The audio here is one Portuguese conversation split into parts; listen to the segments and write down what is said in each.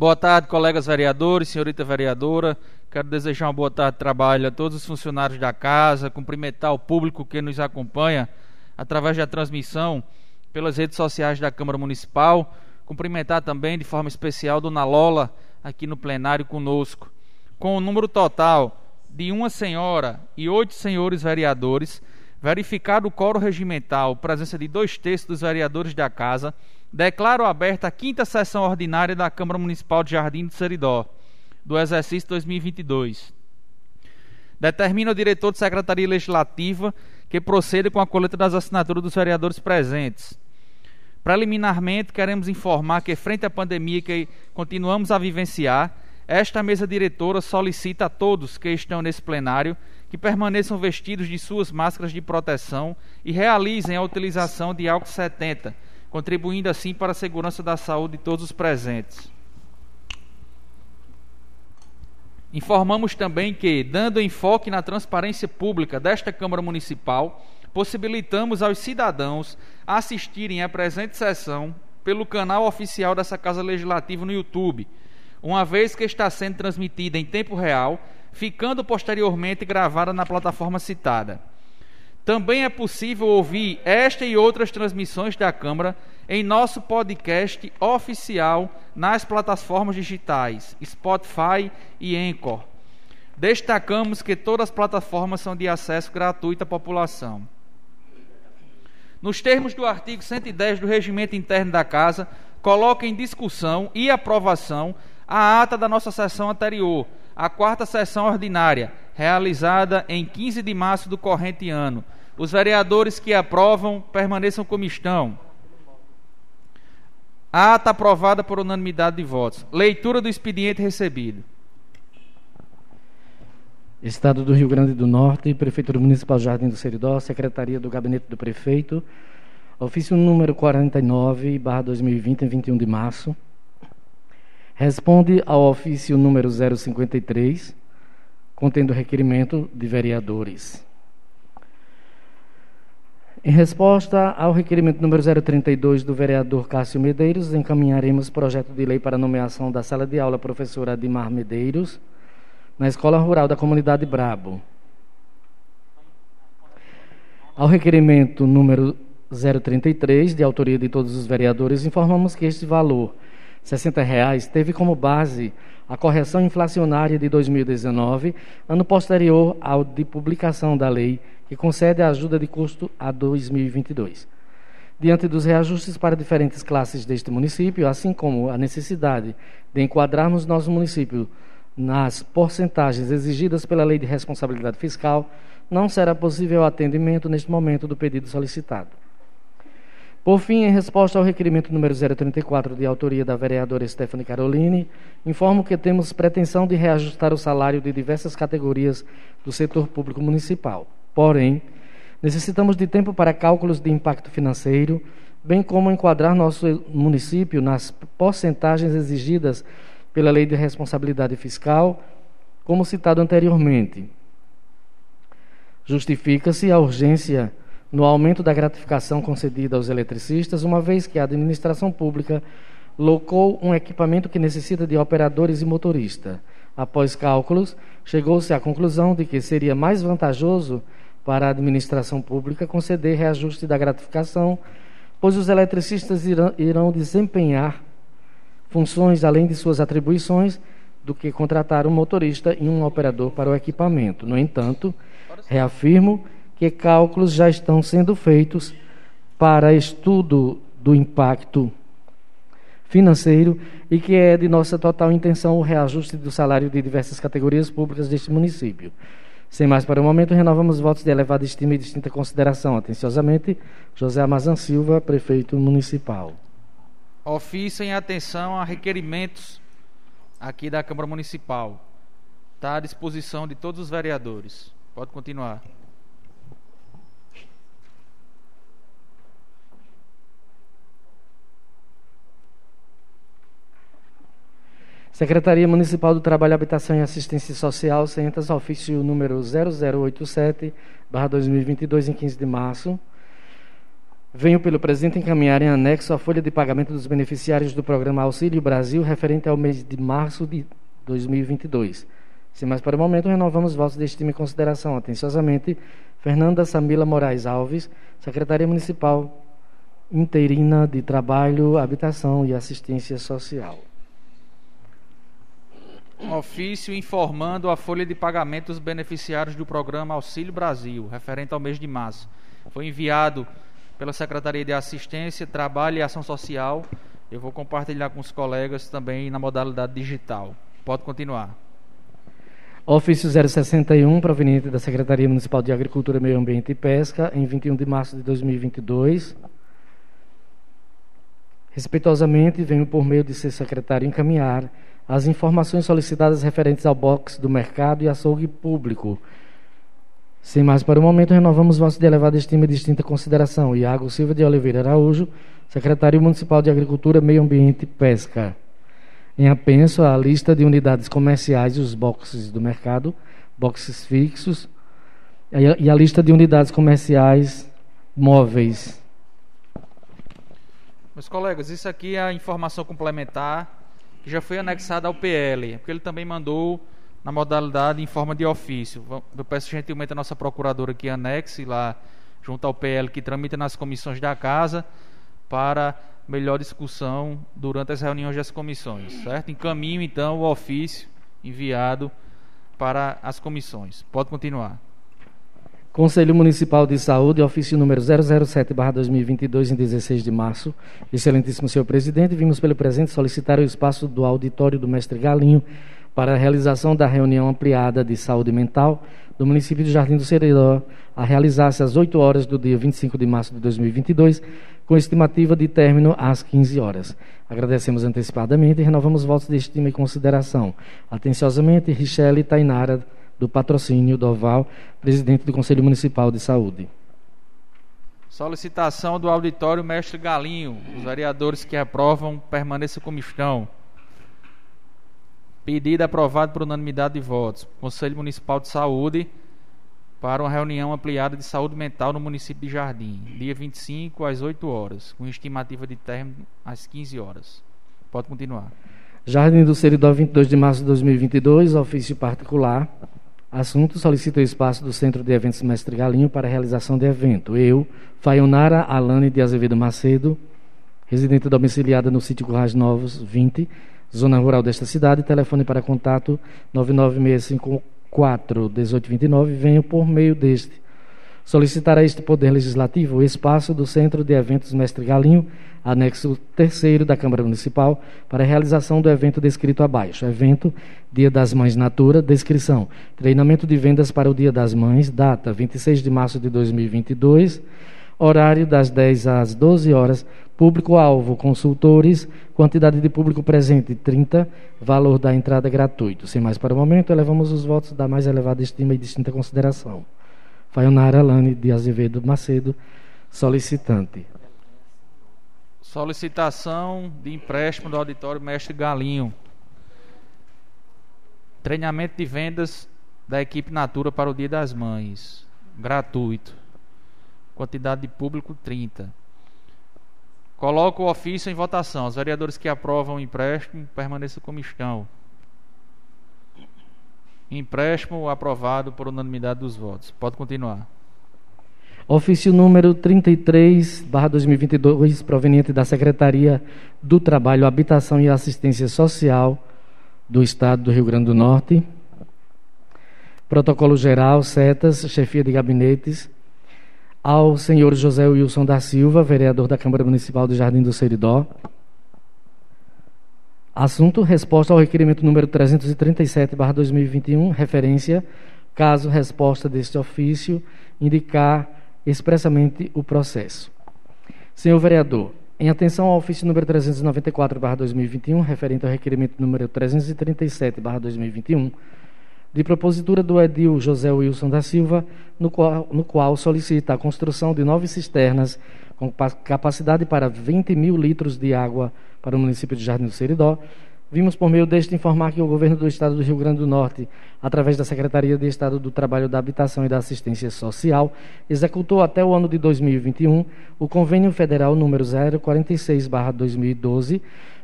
Boa tarde, colegas vereadores, senhorita vereadora. Quero desejar uma boa tarde de trabalho a todos os funcionários da casa, cumprimentar o público que nos acompanha através da transmissão pelas redes sociais da Câmara Municipal. Cumprimentar também de forma especial Dona Lola aqui no plenário conosco. Com o número total de uma senhora e oito senhores vereadores, verificado o coro regimental, presença de dois terços dos vereadores da casa, declaro aberta a quinta sessão ordinária da Câmara Municipal de Jardim do Seridó, do exercício 2022. Determina o diretor de Secretaria Legislativa que proceda com a coleta das assinaturas dos vereadores presentes. Preliminarmente, queremos informar que, frente à pandemia que continuamos a vivenciar, esta mesa diretora solicita a todos que estão nesse plenário que permaneçam vestidos de suas máscaras de proteção e realizem a utilização de álcool 70, contribuindo assim para a segurança da saúde de todos os presentes. Informamos também que, dando enfoque na transparência pública desta Câmara Municipal, possibilitamos aos cidadãos assistirem à presente sessão pelo canal oficial dessa Casa Legislativa no YouTube uma vez que está sendo transmitida em tempo real, ficando posteriormente gravada na plataforma citada. Também é possível ouvir esta e outras transmissões da Câmara em nosso podcast oficial nas plataformas digitais Spotify e Anchor. Destacamos que todas as plataformas são de acesso gratuito à população. Nos termos do artigo 110 do Regimento Interno da Casa, coloca em discussão e aprovação a ata da nossa sessão anterior, a quarta sessão ordinária, realizada em 15 de março do corrente ano. Os vereadores que aprovam permaneçam como estão. A ata aprovada por unanimidade de votos. Leitura do expediente recebido. Estado do Rio Grande do Norte, Prefeitura Municipal Jardim do Seridó, Secretaria do Gabinete do Prefeito, ofício número 49, barra 2020, em 21 de março. Responde ao ofício número 053, contendo requerimento de vereadores. Em resposta ao requerimento número 032 do vereador Cássio Medeiros, encaminharemos projeto de lei para nomeação da sala de aula professora Adimar Medeiros na Escola Rural da Comunidade Brabo. Ao requerimento número 033, de autoria de todos os vereadores, informamos que este valor 60 reais teve como base a correção inflacionária de 2019, ano posterior ao de publicação da lei que concede a ajuda de custo a 2022. Diante dos reajustes para diferentes classes deste município, assim como a necessidade de enquadrarmos nosso município nas porcentagens exigidas pela Lei de Responsabilidade Fiscal, não será possível atendimento neste momento do pedido solicitado. Por fim, em resposta ao requerimento número 034, de autoria da vereadora Stephanie Caroline, informo que temos pretensão de reajustar o salário de diversas categorias do setor público municipal. Porém, necessitamos de tempo para cálculos de impacto financeiro, bem como enquadrar nosso município nas porcentagens exigidas pela Lei de Responsabilidade Fiscal, como citado anteriormente. Justifica-se a urgência no aumento da gratificação concedida aos eletricistas, uma vez que a administração pública locou um equipamento que necessita de operadores e motorista. Após cálculos, chegou-se à conclusão de que seria mais vantajoso para a administração pública conceder reajuste da gratificação, pois os eletricistas irão, irão desempenhar funções além de suas atribuições do que contratar um motorista e um operador para o equipamento. No entanto, reafirmo que cálculos já estão sendo feitos para estudo do impacto financeiro e que é de nossa total intenção o reajuste do salário de diversas categorias públicas deste município. Sem mais para o momento, renovamos votos de elevada estima e distinta consideração. Atenciosamente, José Amazan Silva, prefeito municipal. Ofício em atenção a requerimentos aqui da Câmara Municipal. Está à disposição de todos os vereadores. Pode continuar. Secretaria Municipal do Trabalho, Habitação e Assistência Social, Centas, ofício número 0087, barra 2022, em 15 de março. Venho pelo presidente encaminhar em anexo a folha de pagamento dos beneficiários do programa Auxílio Brasil referente ao mês de março de 2022. Sem mais para o momento, renovamos votos de estima e consideração. Atenciosamente, Fernanda Samila Moraes Alves, Secretaria Municipal Interina de Trabalho, Habitação e Assistência Social. Ofício informando a folha de pagamento dos beneficiários do programa Auxílio Brasil, referente ao mês de março. Foi enviado pela Secretaria de Assistência, Trabalho e Ação Social. Eu vou compartilhar com os colegas também na modalidade digital. Pode continuar. Ofício 061, proveniente da Secretaria Municipal de Agricultura, Meio Ambiente e Pesca, em 21 de março de 2022. Respeitosamente, venho por meio de ser secretário encaminhar as informações solicitadas referentes ao box do mercado e açougue público, sem mais para o momento, renovamos vosso de elevada estima e distinta consideração. Iago Silva de Oliveira Araújo, secretário municipal de Agricultura, Meio Ambiente e Pesca. Em apenso a lista de unidades comerciais e os boxes do mercado, boxes fixos, e a lista de unidades comerciais móveis. Meus colegas, isso aqui é a informação complementar que já foi anexada ao PL, porque ele também mandou na modalidade em forma de ofício. Eu peço gentilmente a nossa procuradora que anexe lá junto ao PL que tramita nas comissões da casa para melhor discussão durante as reuniões das comissões, certo? Encaminho então o ofício enviado para as comissões. Pode continuar. Conselho Municipal de Saúde, ofício número 007/2022 em 16 de março. Excelentíssimo senhor presidente, vimos pelo presente solicitar o espaço do auditório do mestre Galinho para a realização da reunião ampliada de saúde mental do município de Jardim do Seridó, a realizar-se às 8 horas do dia 25 de março de 2022, com estimativa de término às 15 horas. Agradecemos antecipadamente e renovamos votos de estima e consideração. Atenciosamente, Richelle Tainara, do Patrocínio do Oval, presidente do Conselho Municipal de Saúde. Solicitação do auditório Mestre Galinho. Os vereadores que aprovam permaneçam como estão. Pedido aprovado por unanimidade de votos. Conselho Municipal de Saúde para uma reunião ampliada de saúde mental no município de Jardim, dia 25 às 8 horas, com estimativa de término às 15 horas. Pode continuar. Jardim do Seridó, 22 de março de 2022, ofício particular. Assunto: solicita o espaço do Centro de Eventos Mestre Galinho para realização de evento. Eu, Faionara Alane de Azevedo Macedo, residente domiciliada no sítio Currais Novos, 20, zona rural desta cidade. Telefone para contato 99654 1829. Venho por meio deste solicitar a este Poder Legislativo o espaço do Centro de Eventos Mestre Galinho, anexo terceiro da Câmara Municipal, para a realização do evento descrito abaixo. Evento Dia das Mães Natura, descrição. Treinamento de vendas para o Dia das Mães, data 26 de março de 2022 horário das 10 às 12 horas, público-alvo, consultores, quantidade de público presente 30, valor da entrada gratuito. Sem mais para o momento, elevamos os votos da mais elevada estima e distinta consideração. Faionara Alane de Azevedo Macedo, solicitante. Solicitação de empréstimo do auditório Mestre Galinho. Treinamento de vendas da equipe Natura para o Dia das Mães. Gratuito. Quantidade de público 30. Coloco o ofício em votação. Os vereadores que aprovam o empréstimo permaneçam como estão. Empréstimo aprovado por unanimidade dos votos. Pode continuar. Ofício número 33, barra 2022, proveniente da Secretaria do Trabalho, Habitação e Assistência Social do Estado do Rio Grande do Norte. Protocolo Geral, setas, chefia de gabinetes, ao senhor José Wilson da Silva, vereador da Câmara Municipal do Jardim do Seridó. Assunto: resposta ao requerimento número 337/2021, referência caso resposta deste ofício indicar expressamente o processo. Senhor vereador, em atenção ao ofício número 394/2021, referente ao requerimento número 337/2021, de propositura do edil José Wilson da Silva, no qual, no qual solicita a construção de nove cisternas com capacidade para 20 mil litros de água para o município de Jardim do Seridó, Vimos por meio deste informar que o governo do estado do Rio Grande do Norte, através da Secretaria de Estado do Trabalho, da Habitação e da Assistência Social, executou até o ano de 2021 o convênio federal número 046/2012,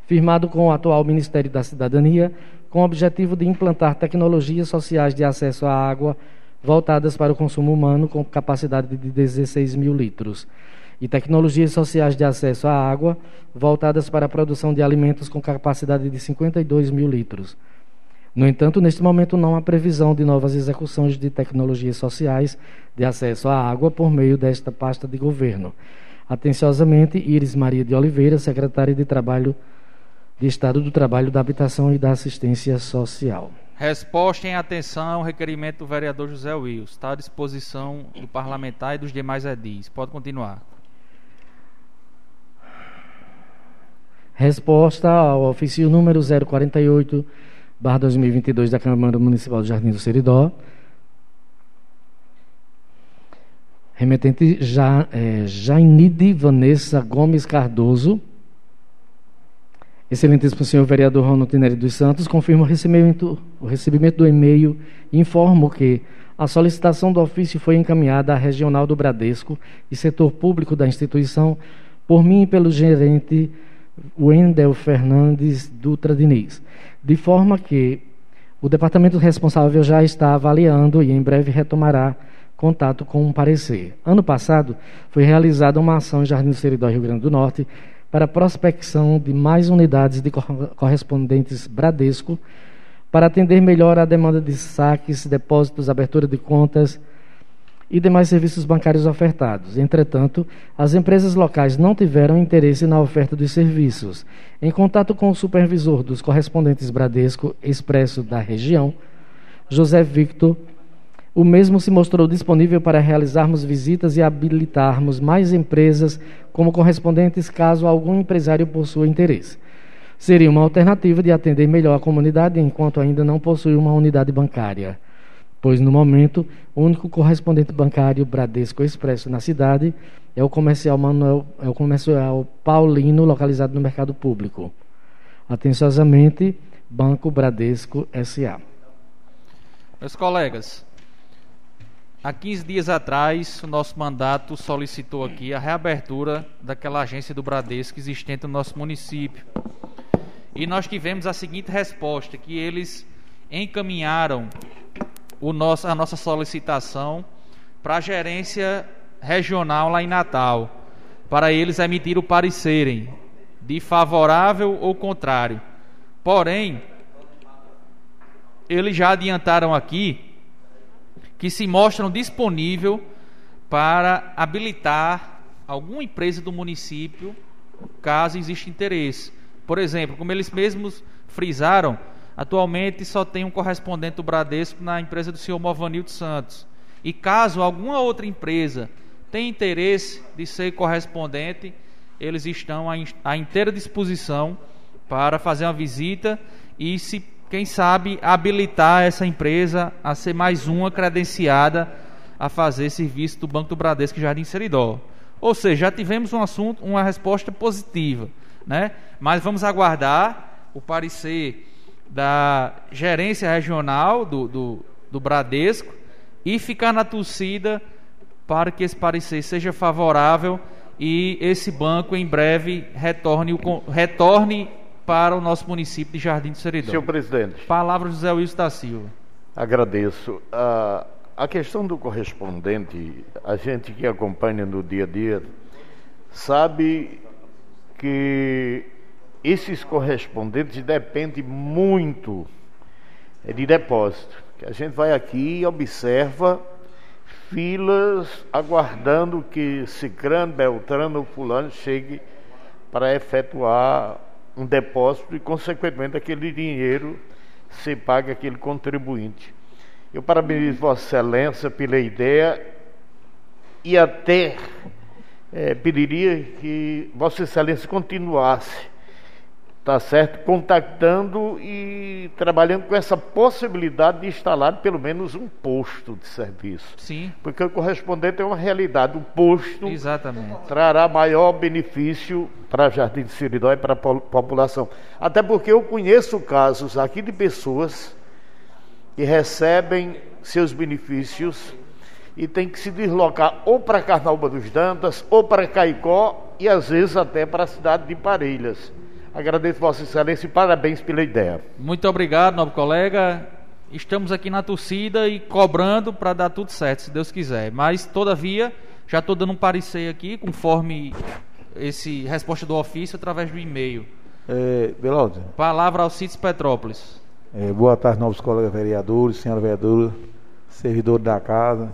firmado com o atual Ministério da Cidadania, com o objetivo de implantar tecnologias sociais de acesso à água voltadas para o consumo humano com capacidade de 16 mil litros e tecnologias sociais de acesso à água, voltadas para a produção de alimentos com capacidade de 52 mil litros. No entanto, neste momento não há previsão de novas execuções de tecnologias sociais de acesso à água por meio desta pasta de governo. Atenciosamente, Iris Maria de Oliveira, secretária de Trabalho de Estado do Trabalho, da Habitação e da Assistência Social. Resposta em atenção ao requerimento do vereador José Wills. Está à disposição do parlamentar e dos demais edis. Pode continuar. Resposta ao ofício número 048, barra 2022 da Câmara Municipal do Jardim do Seridó. Remetente ja, é, Jainide Vanessa Gomes Cardoso. Excelentíssimo senhor vereador Ronaldo Tineri dos Santos, confirmo o recebimento, o recebimento do e-mail e informo que a solicitação do ofício foi encaminhada à Regional do Bradesco e setor público da instituição por mim e pelo gerente Wendel Fernandes Dutra Diniz, de forma que o departamento responsável já está avaliando e em breve retomará contato com um parecer. Ano passado, foi realizada uma ação em Jardim do Seridó, Rio Grande do Norte, para prospecção de mais unidades de correspondentes Bradesco, para atender melhor a demanda de saques, depósitos, abertura de contas, e demais serviços bancários ofertados. Entretanto, as empresas locais não tiveram interesse na oferta dos serviços. Em contato com o supervisor dos correspondentes Bradesco Expresso da região, José Victor, o mesmo se mostrou disponível para realizarmos visitas e habilitarmos mais empresas como correspondentes caso algum empresário possua interesse. Seria uma alternativa de atender melhor a comunidade enquanto ainda não possui uma unidade bancária pois no momento o único correspondente bancário Bradesco Expresso na cidade é o comercial Manuel, é o comercial Paulino localizado no mercado público. Atenciosamente, Banco Bradesco SA. Meus colegas, há 15 dias atrás, o nosso mandato solicitou aqui a reabertura daquela agência do Bradesco existente no nosso município. E nós tivemos a seguinte resposta, que eles encaminharam o nosso, a nossa solicitação para a gerência regional lá em Natal, para eles emitir o parecerem de favorável ou contrário. Porém, eles já adiantaram aqui que se mostram disponível para habilitar alguma empresa do município caso exista interesse. Por exemplo, como eles mesmos frisaram, Atualmente só tem um correspondente do Bradesco na empresa do senhor Movanildo Santos. E caso alguma outra empresa tenha interesse de ser correspondente, eles estão à inteira disposição para fazer uma visita e se quem sabe habilitar essa empresa a ser mais uma credenciada a fazer serviço do Banco do Bradesco Jardim Seridó. Ou seja, já tivemos um assunto, uma resposta positiva, né? Mas vamos aguardar o parecer da gerência regional do, do, do Bradesco e ficar na torcida para que esse parecer seja favorável e esse banco em breve retorne, retorne para o nosso município de Jardim do Seridó. Senhor presidente. Palavra José Wilson da Silva. Agradeço. A, a questão do correspondente, a gente que acompanha no dia a dia, sabe que esses correspondentes dependem muito de depósito. Que a gente vai aqui e observa filas aguardando que Cicrano, Beltrano ou Fulano chegue para efetuar um depósito e, consequentemente, aquele dinheiro se pague aquele contribuinte. Eu parabenizo Vossa Excelência pela ideia e até é, pediria que Vossa Excelência continuasse tá certo? Contactando e trabalhando com essa possibilidade de instalar pelo menos um posto de serviço. Sim. Porque o correspondente é uma realidade. O posto Exatamente. trará maior benefício para Jardim de Siridó e para a população. Até porque eu conheço casos aqui de pessoas que recebem seus benefícios e tem que se deslocar ou para Carnaúba dos Dantas ou para Caicó e às vezes até para a cidade de Parelhas. Agradeço Vossa Excelência e parabéns pela ideia. Muito obrigado, nobre colega. Estamos aqui na torcida e cobrando para dar tudo certo, se Deus quiser. Mas, todavia, já estou dando um parecer aqui, conforme esse resposta do ofício, através do e-mail. É, Belaldo. Palavra ao CITES Petrópolis. É, boa tarde, novos colegas vereadores, senhora vereadora, servidor da casa,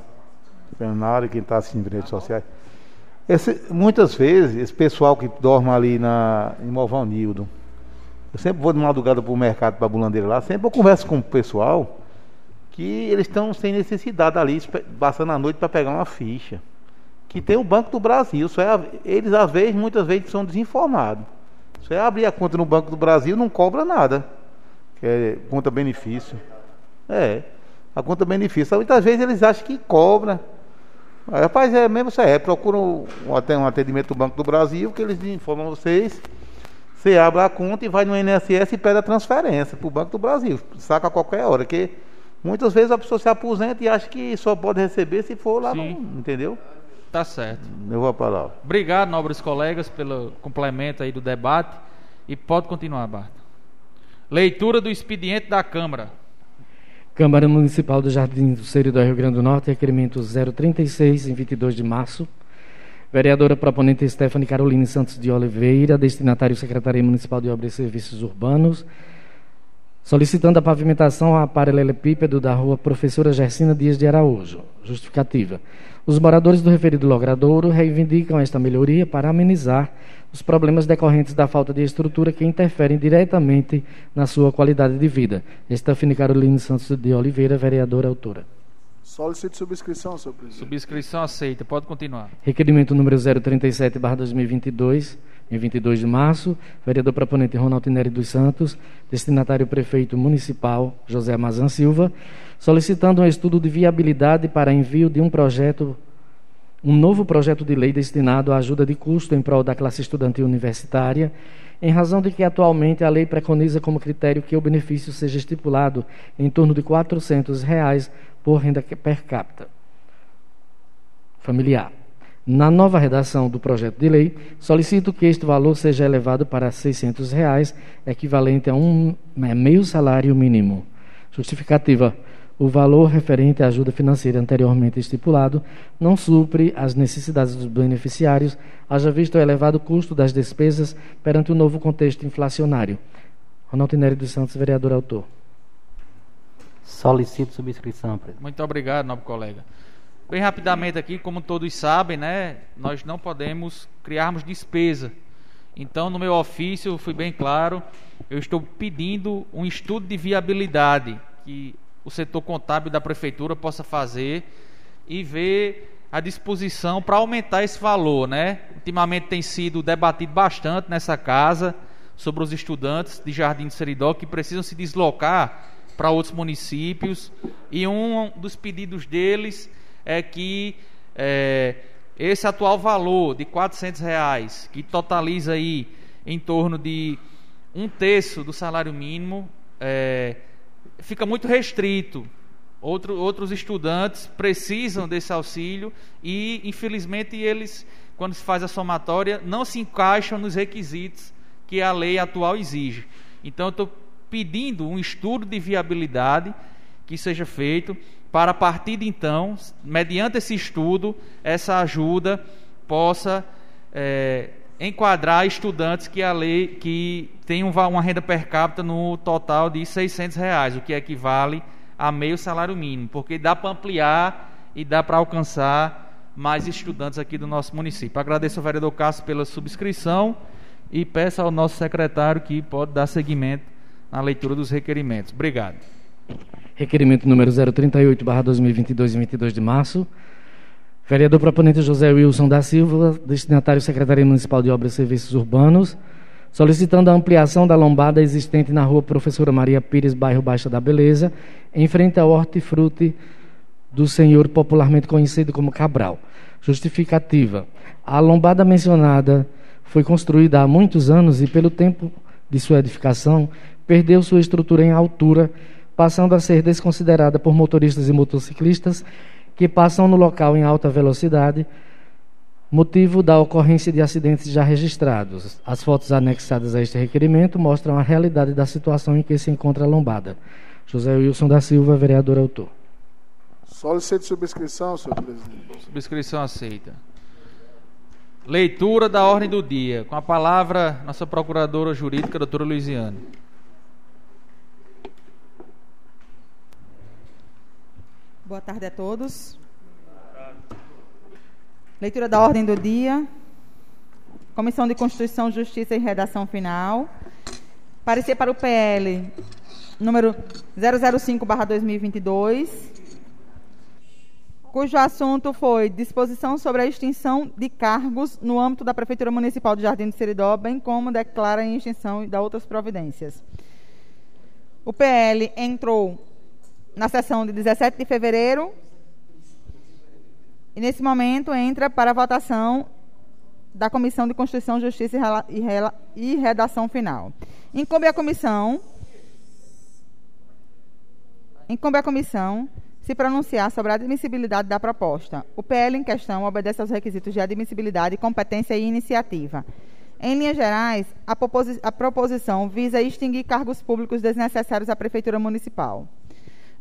Fernando e quem está assistindo em redes sociais. Esse, muitas vezes, esse pessoal que dorme ali na, em Movalnildo, eu sempre vou de madrugada para o mercado, para a bulandeira lá, sempre eu converso com o pessoal que eles estão sem necessidade ali, passando a noite para pegar uma ficha. Que tem o Banco do Brasil. Só é, eles, às vezes, muitas vezes, são desinformados. Você abrir a conta no Banco do Brasil, não cobra nada é conta benefício. É, a conta benefício. Muitas vezes eles acham que cobra. Aí, rapaz, é mesmo isso é, procura um, um atendimento do Banco do Brasil, que eles informam vocês. Você abre a conta e vai no INSS e pede a transferência para o Banco do Brasil. Saca a qualquer hora, que muitas vezes a pessoa se aposenta e acha que só pode receber se for lá, no, entendeu? Tá certo. Eu vou a palavra. Obrigado, nobres colegas, pelo complemento aí do debate. E pode continuar, Bart. Leitura do expediente da Câmara. Câmara Municipal do Jardim do Seridó, Rio Grande do Norte, requerimento 036, em 22 de março. Vereadora proponente Stephanie Caroline Santos de Oliveira, destinatário Secretaria Municipal de Obras e Serviços Urbanos, solicitando a pavimentação a paralelepípedo da rua Professora Gersina Dias de Araújo. Justificativa. Os moradores do referido logradouro reivindicam esta melhoria para amenizar os problemas decorrentes da falta de estrutura que interferem diretamente na sua qualidade de vida. Estafine Caroline Santos de Oliveira, vereadora autora. Solicito subscrição, senhor presidente. Subscrição aceita. Pode continuar. Requerimento número 037, barra 2022, em 22 de março. Vereador proponente Ronaldo Neri dos Santos, destinatário prefeito municipal José Amazan Silva, solicitando um estudo de viabilidade para envio de um projeto um novo projeto de lei destinado à ajuda de custo em prol da classe estudantil universitária, em razão de que atualmente a lei preconiza como critério que o benefício seja estipulado em torno de 400 reais por renda per capita familiar. Na nova redação do projeto de lei, solicito que este valor seja elevado para 600 reais, equivalente a um é, meio salário mínimo. Justificativa o valor referente à ajuda financeira anteriormente estipulado não supre as necessidades dos beneficiários, haja visto o elevado custo das despesas perante o novo contexto inflacionário. Ronaldo Nery dos Santos, vereador autor. Solicito subscrição, presidente. Muito obrigado, nobre colega. Bem rapidamente aqui, como todos sabem, né, nós não podemos criarmos despesa. Então, no meu ofício, fui bem claro, eu estou pedindo um estudo de viabilidade que o setor contábil da prefeitura possa fazer e ver a disposição para aumentar esse valor, né? Ultimamente tem sido debatido bastante nessa casa sobre os estudantes de Jardim de Seridó que precisam se deslocar para outros municípios e um dos pedidos deles é que é, esse atual valor de R$ reais, que totaliza aí em torno de um terço do salário mínimo, é, fica muito restrito. Outro, outros estudantes precisam desse auxílio e, infelizmente, eles, quando se faz a somatória, não se encaixam nos requisitos que a lei atual exige. Então, eu estou pedindo um estudo de viabilidade que seja feito para, a partir de então, mediante esse estudo, essa ajuda possa é, enquadrar estudantes que a lei que tem uma renda per capita no total de 600 reais, o que equivale a meio salário mínimo, porque dá para ampliar e dá para alcançar mais estudantes aqui do nosso município. Agradeço ao vereador Cássio pela subscrição e peço ao nosso secretário que pode dar seguimento na leitura dos requerimentos. Obrigado. Requerimento número 038, barra 2022, 22 de março. Vereador proponente José Wilson da Silva, destinatário Secretaria Municipal de Obras e Serviços Urbanos, solicitando a ampliação da lombada existente na rua Professora Maria Pires, bairro Baixa da Beleza, em frente ao hortifruti do senhor popularmente conhecido como Cabral. Justificativa. A lombada mencionada foi construída há muitos anos e, pelo tempo de sua edificação, perdeu sua estrutura em altura, passando a ser desconsiderada por motoristas e motociclistas que passam no local em alta velocidade, motivo da ocorrência de acidentes já registrados. As fotos anexadas a este requerimento mostram a realidade da situação em que se encontra a lombada. José Wilson da Silva, vereador autor. Solicito subscrição, senhor presidente. Subscrição aceita. Leitura da ordem do dia. Com a palavra, nossa procuradora jurídica, doutora Luiziane. Boa tarde a todos. Leitura da ordem do dia. Comissão de Constituição, Justiça e Redação Final. Parecer para o PL número 005/2022, cujo assunto foi disposição sobre a extinção de cargos no âmbito da Prefeitura Municipal de Jardim de Seridó, bem como declara em extinção da outras providências. O PL entrou na sessão de 17 de fevereiro. E nesse momento entra para votação da Comissão de Constituição, Justiça e Redação Final. Incumbe a comissão. Incumbe a comissão se pronunciar sobre a admissibilidade da proposta. O PL em questão obedece aos requisitos de admissibilidade, competência e iniciativa. Em linhas gerais, a, a proposição visa extinguir cargos públicos desnecessários à Prefeitura Municipal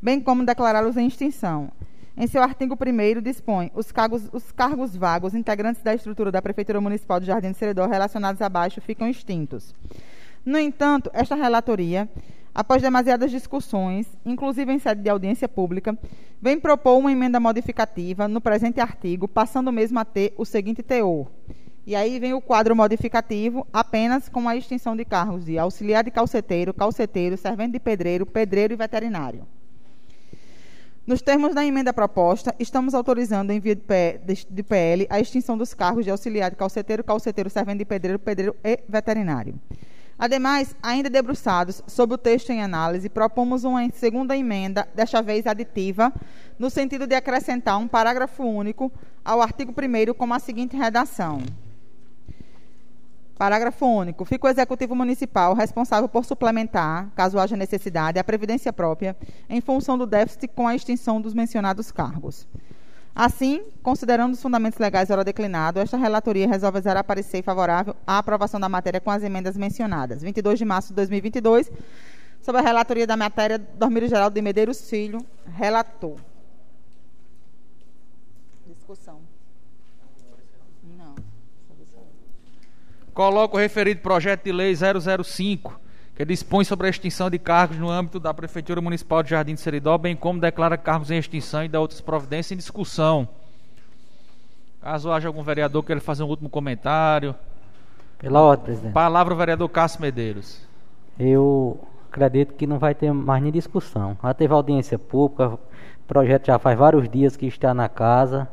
bem como declará-los em extinção. Em seu artigo 1 dispõe os cargos, os cargos vagos integrantes da estrutura da Prefeitura Municipal de Jardim de Seredor relacionados abaixo ficam extintos. No entanto, esta relatoria, após demasiadas discussões, inclusive em sede de audiência pública, vem propor uma emenda modificativa no presente artigo, passando mesmo a ter o seguinte teor. E aí vem o quadro modificativo, apenas com a extinção de cargos de auxiliar de calceteiro, calceteiro, servente de pedreiro, pedreiro e veterinário. Nos termos da emenda proposta, estamos autorizando, em via de PL, a extinção dos cargos de auxiliar de calceteiro, calceteiro, servente de pedreiro, pedreiro e veterinário. Ademais, ainda debruçados sobre o texto em análise, propomos uma segunda emenda, desta vez aditiva, no sentido de acrescentar um parágrafo único ao artigo 1 com a seguinte redação. Parágrafo único. Fica o Executivo Municipal responsável por suplementar, caso haja necessidade, a previdência própria em função do déficit com a extinção dos mencionados cargos. Assim, considerando os fundamentos legais ora declinado, esta relatoria resolve zerar parecer favorável à aprovação da matéria com as emendas mencionadas. 22 de março de 2022, sobre a relatoria da matéria, Dormir Geraldo de Medeiros Filho, relator. Discussão. Coloco o referido projeto de lei 005, que dispõe sobre a extinção de cargos no âmbito da Prefeitura Municipal de Jardim de Seridó, bem como declara cargos em extinção e dá outras providências em discussão. Caso haja algum vereador que queira fazer um último comentário. Pela ordem, presidente. Palavra o vereador Cássio Medeiros. Eu acredito que não vai ter mais nem discussão. Já teve audiência pública, o projeto já faz vários dias que está na casa.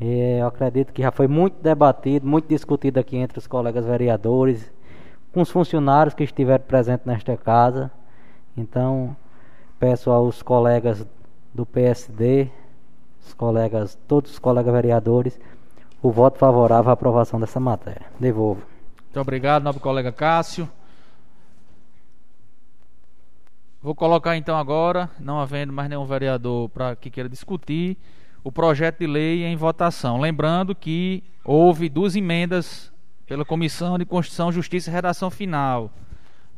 É, eu acredito que já foi muito debatido, muito discutido aqui entre os colegas vereadores, com os funcionários que estiveram presentes nesta casa. Então, peço aos colegas do PSD, os colegas, todos os colegas vereadores, o voto favorável à aprovação dessa matéria. Devolvo. Muito obrigado, nobre colega Cássio. Vou colocar então agora, não havendo mais nenhum vereador para que queira discutir, o projeto de lei em votação. Lembrando que houve duas emendas pela Comissão de Constituição, Justiça e Redação Final.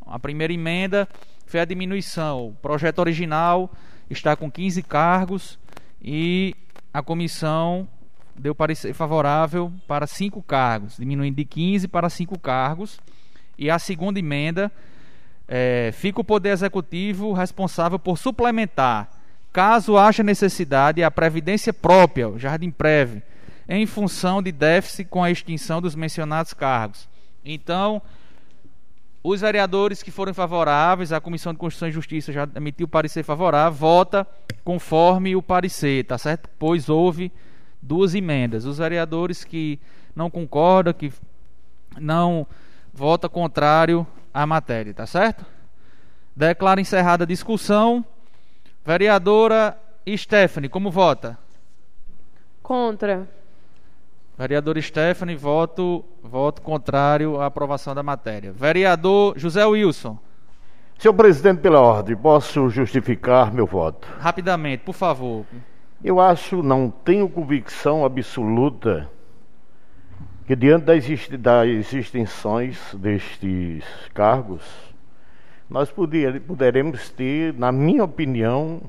A primeira emenda foi a diminuição. O projeto original está com 15 cargos e a comissão deu parecer favorável para 5 cargos, diminuindo de 15 para 5 cargos. E a segunda emenda é, fica o Poder Executivo responsável por suplementar caso haja necessidade, a previdência própria, o Jardim Preve, em função de déficit com a extinção dos mencionados cargos. Então, os vereadores que forem favoráveis, a Comissão de Constituição e Justiça já emitiu parecer favorável, vota conforme o parecer, tá certo? Pois houve duas emendas. Os vereadores que não concordam, que não vota contrário à matéria, tá certo? Declaro encerrada a discussão. Vereadora Stephanie, como vota? Contra. Vereador Stephanie, voto, voto contrário à aprovação da matéria. Vereador José Wilson. Senhor presidente, pela ordem, posso justificar meu voto? Rapidamente, por favor. Eu acho, não tenho convicção absoluta que diante das, das extensões destes cargos, nós poder, poderemos ter, na minha opinião,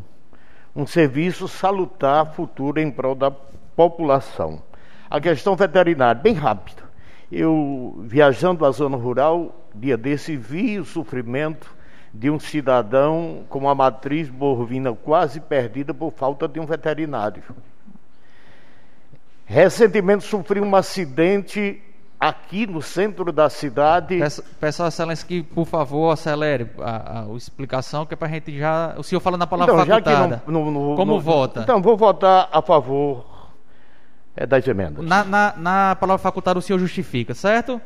um serviço salutar futuro em prol da população. A questão veterinária, bem rápido. Eu, viajando à zona rural, dia desse, vi o sofrimento de um cidadão com uma matriz bovina quase perdida por falta de um veterinário. Recentemente sofri um acidente aqui no centro da cidade. Peço, peço a excelência que, por favor, acelere a, a, a explicação, que é para a gente já. O senhor falando na palavra então, facultada. Não, não, não, Como vota? Então, vou votar a favor é, das emendas. Na, na, na palavra facultada, o senhor justifica, certo?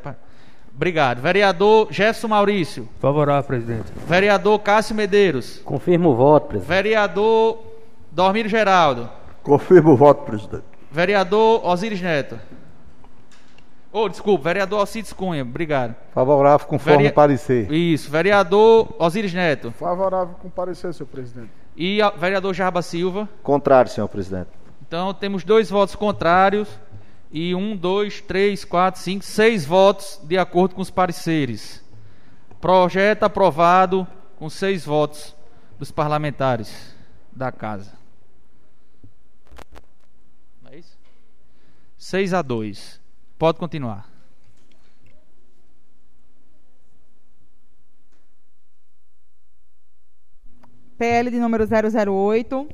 Obrigado. Vereador Jefferson Maurício. Favorável, presidente. Vereador Cássio Medeiros. Confirmo o voto, presidente. Vereador Dormir Geraldo. Confirmo o voto, presidente. Vereador Osíris Neto. Oh, desculpa, vereador Alcides Cunha, obrigado. Favorável conforme Vere... parecer. Isso, vereador Osíris Neto. Favorável com parecer, senhor presidente. E vereador Jarba Silva. Contrário, senhor presidente. Então temos dois votos contrários e um, dois, três, quatro, cinco, seis votos de acordo com os pareceres. Projeto aprovado com seis votos dos parlamentares da casa. Não é isso? Seis a dois. Pode continuar. PL de número 008,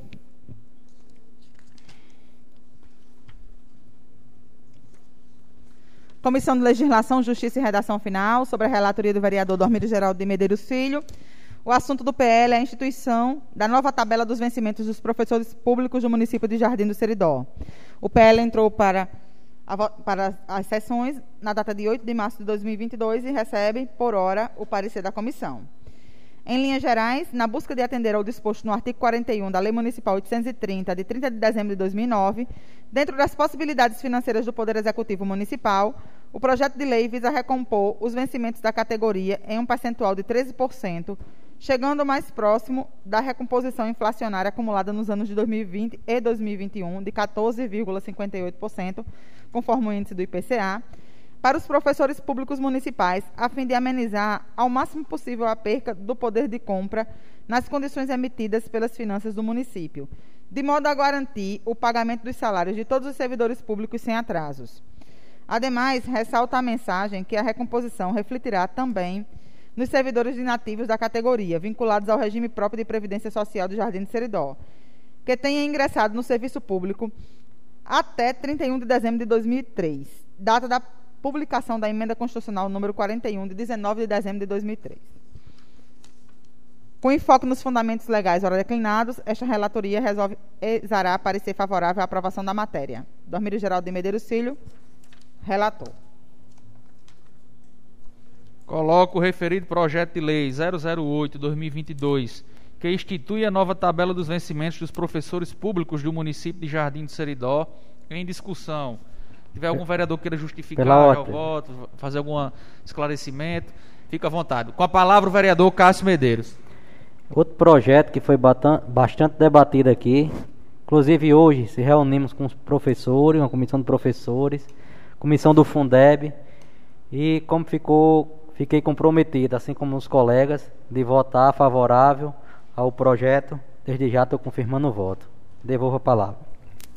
Comissão de Legislação, Justiça e Redação Final, sobre a relatoria do vereador Dormir Geraldo de Medeiros Filho. O assunto do PL é a instituição da nova tabela dos vencimentos dos professores públicos do município de Jardim do Seridó. O PL entrou para, para as sessões na data de 8 de março de 2022 e recebe, por hora, o parecer da comissão. Em linhas gerais, na busca de atender ao disposto no artigo 41 da Lei Municipal 830, de 30 de dezembro de 2009, dentro das possibilidades financeiras do Poder Executivo Municipal, o projeto de lei visa recompor os vencimentos da categoria em um percentual de 13%, chegando mais próximo da recomposição inflacionária acumulada nos anos de 2020 e 2021, de 14,58%, conforme o índice do IPCA, para os professores públicos municipais, a fim de amenizar ao máximo possível a perca do poder de compra nas condições emitidas pelas finanças do município, de modo a garantir o pagamento dos salários de todos os servidores públicos sem atrasos. Ademais, ressalta a mensagem que a recomposição refletirá também nos servidores inativos da categoria, vinculados ao regime próprio de previdência social do Jardim de Seridó, que tenha ingressado no serviço público até 31 de dezembro de 2003, data da publicação da emenda constitucional número 41 de 19 de dezembro de 2003. Com enfoque nos fundamentos legais ora declinados, esta relatoria resolve exará parecer favorável à aprovação da matéria. Dormírio Geraldo de Medeiros Filho, relator. Coloco o referido projeto de lei 008-2022, que institui a nova tabela dos vencimentos dos professores públicos do município de Jardim de Seridó, em discussão tiver algum vereador que queira justificar o voto, fazer algum esclarecimento, fica à vontade. Com a palavra o vereador Cássio Medeiros. Outro projeto que foi bastante debatido aqui, inclusive hoje se reunimos com os professores, uma comissão de professores, comissão do Fundeb, e como ficou, fiquei comprometido, assim como os colegas, de votar favorável ao projeto. Desde já estou confirmando o voto. Devolvo a palavra.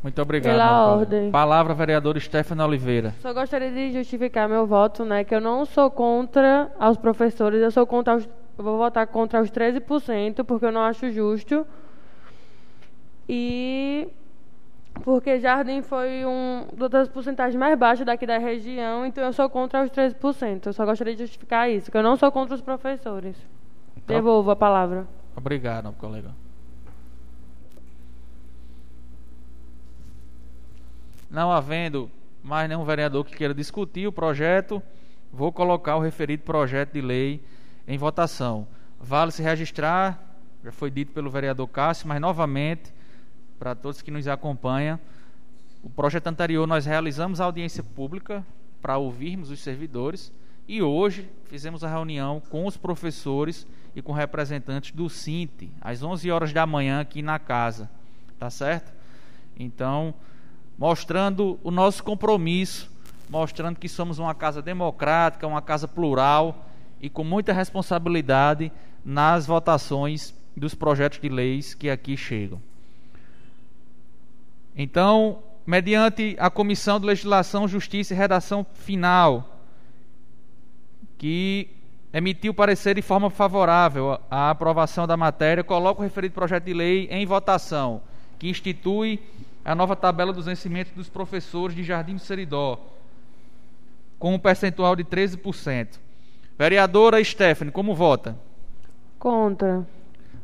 Muito obrigado. Pela ordem. Palavra, vereador Stefano Oliveira. Só gostaria de justificar meu voto, né? Que eu não sou contra aos professores, eu sou contra os, eu vou votar contra os 13%, porque eu não acho justo. E porque Jardim foi um das porcentagens mais baixas daqui da região, então eu sou contra os 13%. Eu só gostaria de justificar isso, que eu não sou contra os professores. Então, Devolvo a palavra. Obrigado, colega. Não havendo mais nenhum vereador que queira discutir o projeto, vou colocar o referido projeto de lei em votação. Vale se registrar, já foi dito pelo vereador Cássio, mas novamente, para todos que nos acompanham, o projeto anterior nós realizamos a audiência pública para ouvirmos os servidores e hoje fizemos a reunião com os professores e com representantes do Sinte às 11 horas da manhã aqui na casa, tá certo? Então, mostrando o nosso compromisso, mostrando que somos uma casa democrática, uma casa plural e com muita responsabilidade nas votações dos projetos de leis que aqui chegam. Então, mediante a Comissão de Legislação, Justiça e Redação Final, que emitiu parecer de forma favorável à aprovação da matéria, coloca o referido projeto de lei em votação, que institui a nova tabela dos vencimentos dos professores de Jardim do Seridó, com um percentual de 13%. Vereadora Stephanie, como vota? Contra.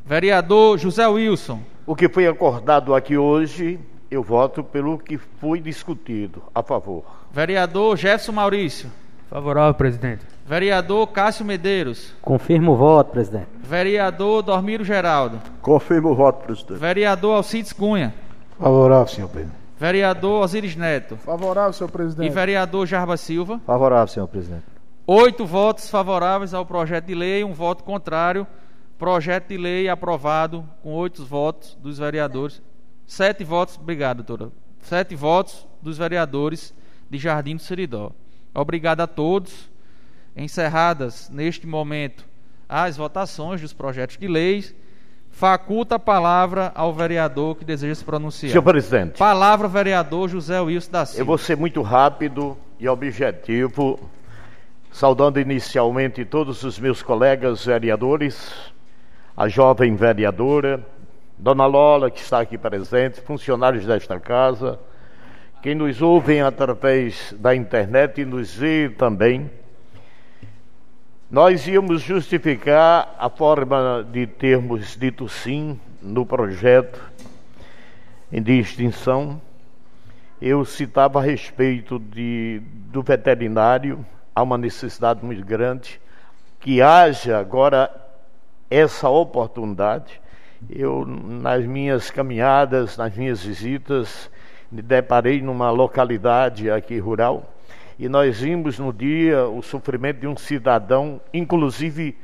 Vereador José Wilson. O que foi acordado aqui hoje, eu voto pelo que foi discutido. A favor. Vereador Jefferson Maurício. Favorável, presidente. Vereador Cássio Medeiros. Confirmo o voto, presidente. Vereador Dormiro Geraldo. Confirmo o voto, presidente. Vereador Alcides Cunha. Favorável, senhor presidente. Vereador Osiris Neto. Favorável, senhor E presidente. vereador Jarba Silva. Favorável, senhor presidente. Oito votos favoráveis ao projeto de lei, um voto contrário. Projeto de lei aprovado com oito votos dos vereadores. Sete votos, obrigado, doutora. Sete votos dos vereadores de Jardim do Seridó. Obrigado a todos. Encerradas neste momento as votações dos projetos de leis. Faculta a palavra ao vereador que deseja se pronunciar. Senhor presidente, Palavra, vereador José Wilson da Silva. eu vou ser muito rápido e objetivo, saudando inicialmente todos os meus colegas vereadores, a jovem vereadora, Dona Lola, que está aqui presente, funcionários desta casa, quem nos ouvem através da internet e nos vê também. Nós íamos justificar a forma de termos dito sim no projeto de extinção. Eu citava a respeito de, do veterinário, há uma necessidade muito grande, que haja agora essa oportunidade. Eu, nas minhas caminhadas, nas minhas visitas, me deparei numa localidade aqui rural e nós vimos no dia o sofrimento de um cidadão, inclusive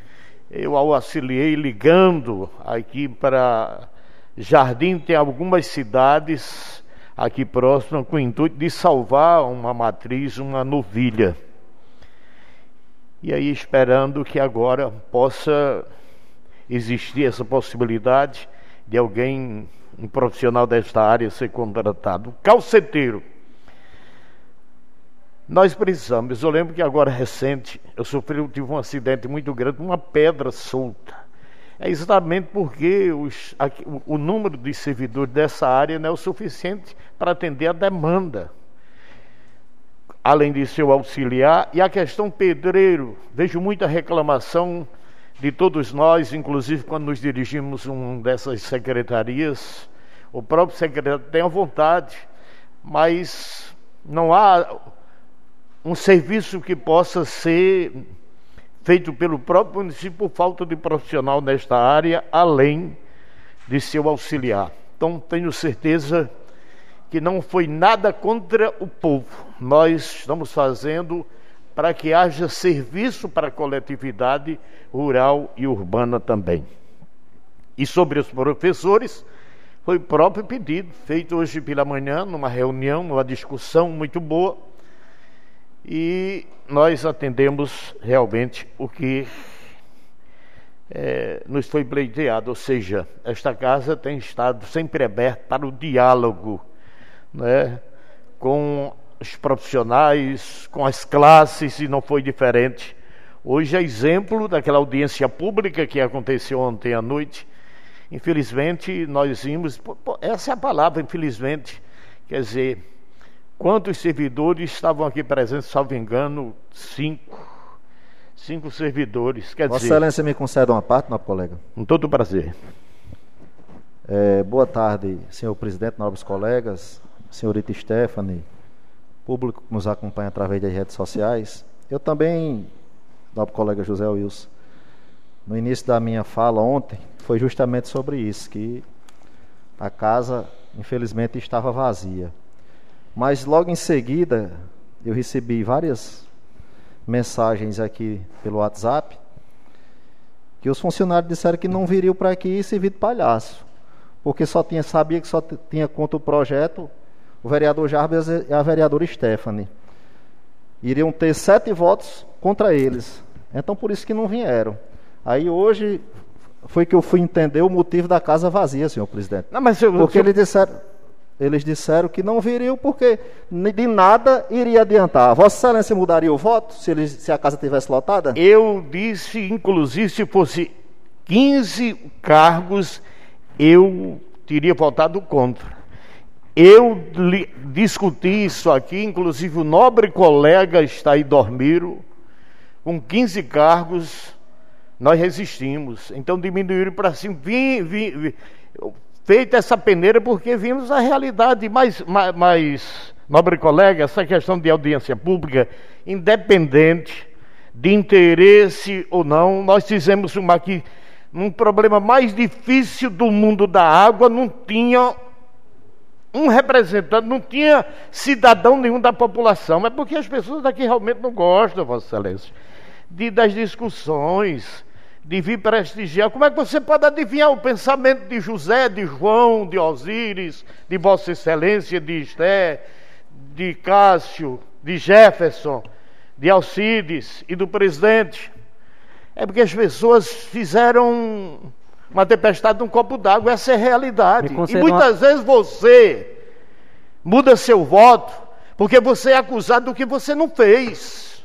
eu auxiliei ligando aqui para Jardim, tem algumas cidades aqui próximas com o intuito de salvar uma matriz, uma novilha. E aí esperando que agora possa existir essa possibilidade de alguém, um profissional desta área, ser contratado. Calceteiro. Nós precisamos. Eu lembro que agora recente eu sofri, eu tive um acidente muito grande, uma pedra solta. É exatamente porque os, aqui, o, número de servidores dessa área não é o suficiente para atender a demanda. Além de seu auxiliar, e a questão pedreiro, vejo muita reclamação de todos nós, inclusive quando nos dirigimos a uma dessas secretarias, o próprio secretário tem a vontade, mas não há um serviço que possa ser feito pelo próprio município por falta de profissional nesta área, além de seu auxiliar. Então, tenho certeza que não foi nada contra o povo. Nós estamos fazendo para que haja serviço para a coletividade rural e urbana também. E sobre os professores, foi o próprio pedido, feito hoje pela manhã, numa reunião, numa discussão muito boa, e nós atendemos realmente o que é, nos foi pleiteado, ou seja, esta casa tem estado sempre aberta para o diálogo né, com os profissionais, com as classes, e não foi diferente. Hoje é exemplo daquela audiência pública que aconteceu ontem à noite. Infelizmente, nós vimos, essa é a palavra, infelizmente, quer dizer, quantos servidores estavam aqui presentes, salvo engano, cinco. Cinco servidores. Quer Vossa dizer, Excelência me concede uma parte, nobre colega. com todo prazer. É, boa tarde, senhor presidente, nobres colegas, senhorita Stephanie, público que nos acompanha através das redes sociais. eu também, nobre colega José Wilson, no início da minha fala ontem, foi justamente sobre isso, que a casa, infelizmente, estava vazia. Mas logo em seguida, eu recebi várias mensagens aqui pelo WhatsApp que os funcionários disseram que não viriam para aqui servir de palhaço, porque só tinha sabia que só tinha contra o projeto o vereador Jarbas e a vereadora Stephanie. Iriam ter sete votos contra eles. Então por isso que não vieram. Aí hoje foi que eu fui entender o motivo da casa vazia, senhor presidente. Não, mas eu, porque eles disseram, eles disseram que não viriam porque de nada iria adiantar. Vossa Excelência mudaria o voto se, eles, se a casa tivesse lotada? Eu disse, inclusive, se fosse 15 cargos, eu teria votado contra. Eu discuti isso aqui, inclusive o nobre colega está aí dormindo, com 15 cargos, nós resistimos. Então diminuíram para cima. Vim, vim, vim, feita essa peneira porque vimos a realidade. Mas, mais, mais, nobre colega, essa questão de audiência pública, independente de interesse ou não, nós fizemos uma aqui. Um problema mais difícil do mundo da água não tinha um representante, não tinha cidadão nenhum da população, é porque as pessoas daqui realmente não gostam, Vossa Excelência, de, das discussões, de vir prestigiar. Como é que você pode adivinhar o pensamento de José, de João, de Osíris, de Vossa Excelência, de Esté, de Cássio, de Jefferson, de Alcides e do presidente? É porque as pessoas fizeram uma tempestade num copo d'água, essa é a realidade. E muitas uma... vezes você muda seu voto porque você é acusado do que você não fez.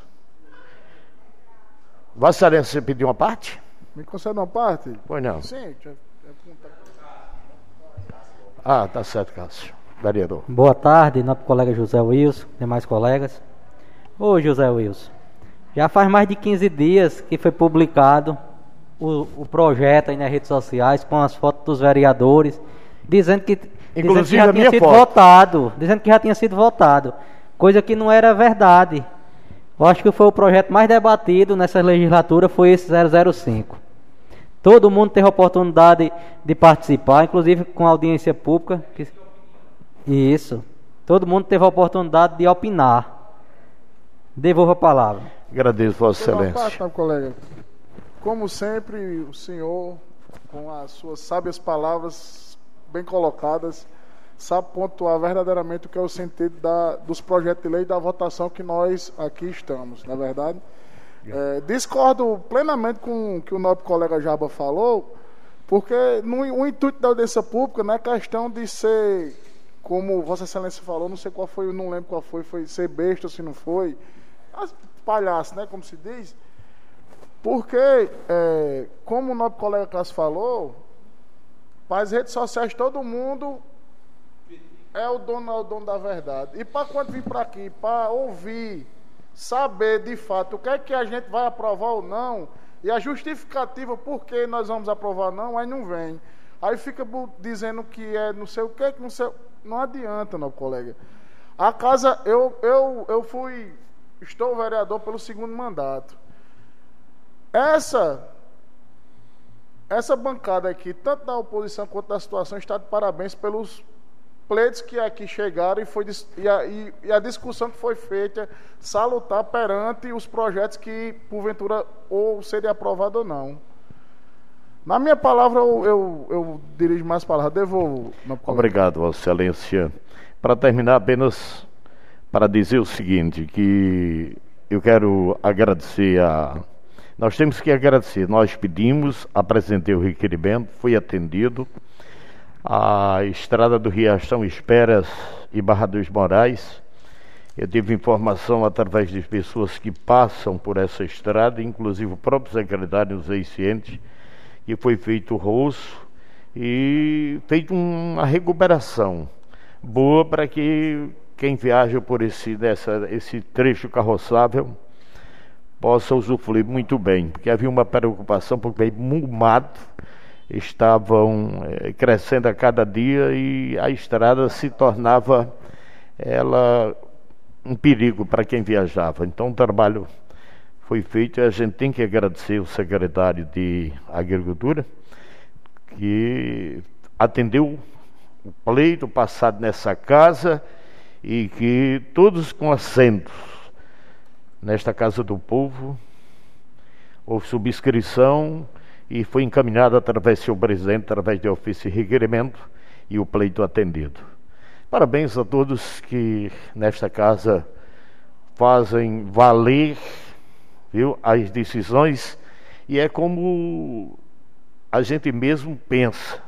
Vossa Excelência pediu uma parte? Me concede uma parte? Pois não. Sim. Ah, tá certo, Cássio. Vereador. Boa tarde, nosso colega José Wilson, demais colegas. Ô José Wilson, já faz mais de 15 dias que foi publicado o, o projeto aí nas redes sociais com as fotos dos vereadores, dizendo que, dizendo que já tinha sido foto. votado, dizendo que já tinha sido votado, coisa que não era verdade. Eu acho que foi o projeto mais debatido nessa legislatura foi esse 005. Todo mundo teve a oportunidade de participar, inclusive com audiência pública. Que... Isso. Todo mundo teve a oportunidade de opinar. Devolvo a palavra. Agradeço, Vossa Excelência. Parte, colega. Como sempre, o senhor, com as suas sábias palavras bem colocadas, sabe pontuar verdadeiramente o que é o sentido da, dos projetos de lei e da votação que nós aqui estamos, não é verdade? É, discordo plenamente com o que o nobre colega Jaba falou, porque no, o intuito da audiência pública não é questão de ser, como Vossa Excelência falou, não sei qual foi, não lembro qual foi, foi ser besta ou se não foi, palhaço, né, como se diz, porque, é, como o nosso colega Cássio falou, para as redes sociais todo mundo é o dono, é o dono da verdade. E para quando vir para aqui, para ouvir, saber de fato o que é que a gente vai aprovar ou não, e a justificativa por que nós vamos aprovar não, aí não vem. Aí fica dizendo que é não sei o que, que não sei. Não adianta, não, colega. A casa, eu, eu, eu fui, estou vereador pelo segundo mandato. Essa essa bancada aqui, tanto da oposição quanto da situação, está de parabéns pelos pleitos que aqui chegaram e, foi, e, a, e, a discussão que foi feita salutar perante os projetos que, porventura, ou seria aprovado ou não. Na minha palavra, eu, eu, eu dirijo mais palavras. Devolvo. Obrigado, Vossa Excelência. Para terminar, apenas para dizer o seguinte, que eu quero agradecer a nós temos que agradecer. Nós pedimos, apresentei o requerimento, foi atendido. A estrada do Riachão Esperas e Barra dos Moraes. Eu tive informação através de pessoas que passam por essa estrada, inclusive o próprio secretário dos ex-cientes, que foi feito roço e feito uma recuperação boa para que quem viaja por esse, dessa, esse trecho carroçável possa usufruir muito bem, porque havia uma preocupação, porque o mato estavam é, crescendo a cada dia e a estrada se tornava ela um perigo para quem viajava. Então, um trabalho foi feito. E a gente tem que agradecer o secretário de Agricultura, que atendeu o pleito passado nessa casa e que todos com assentos nesta Casa do Povo houve subscrição e foi encaminhado através do seu presidente, através de ofício e requerimento, e o pleito atendido. Parabéns a todos que nesta casa fazem valer viu, as decisões, e é como a gente mesmo pensa.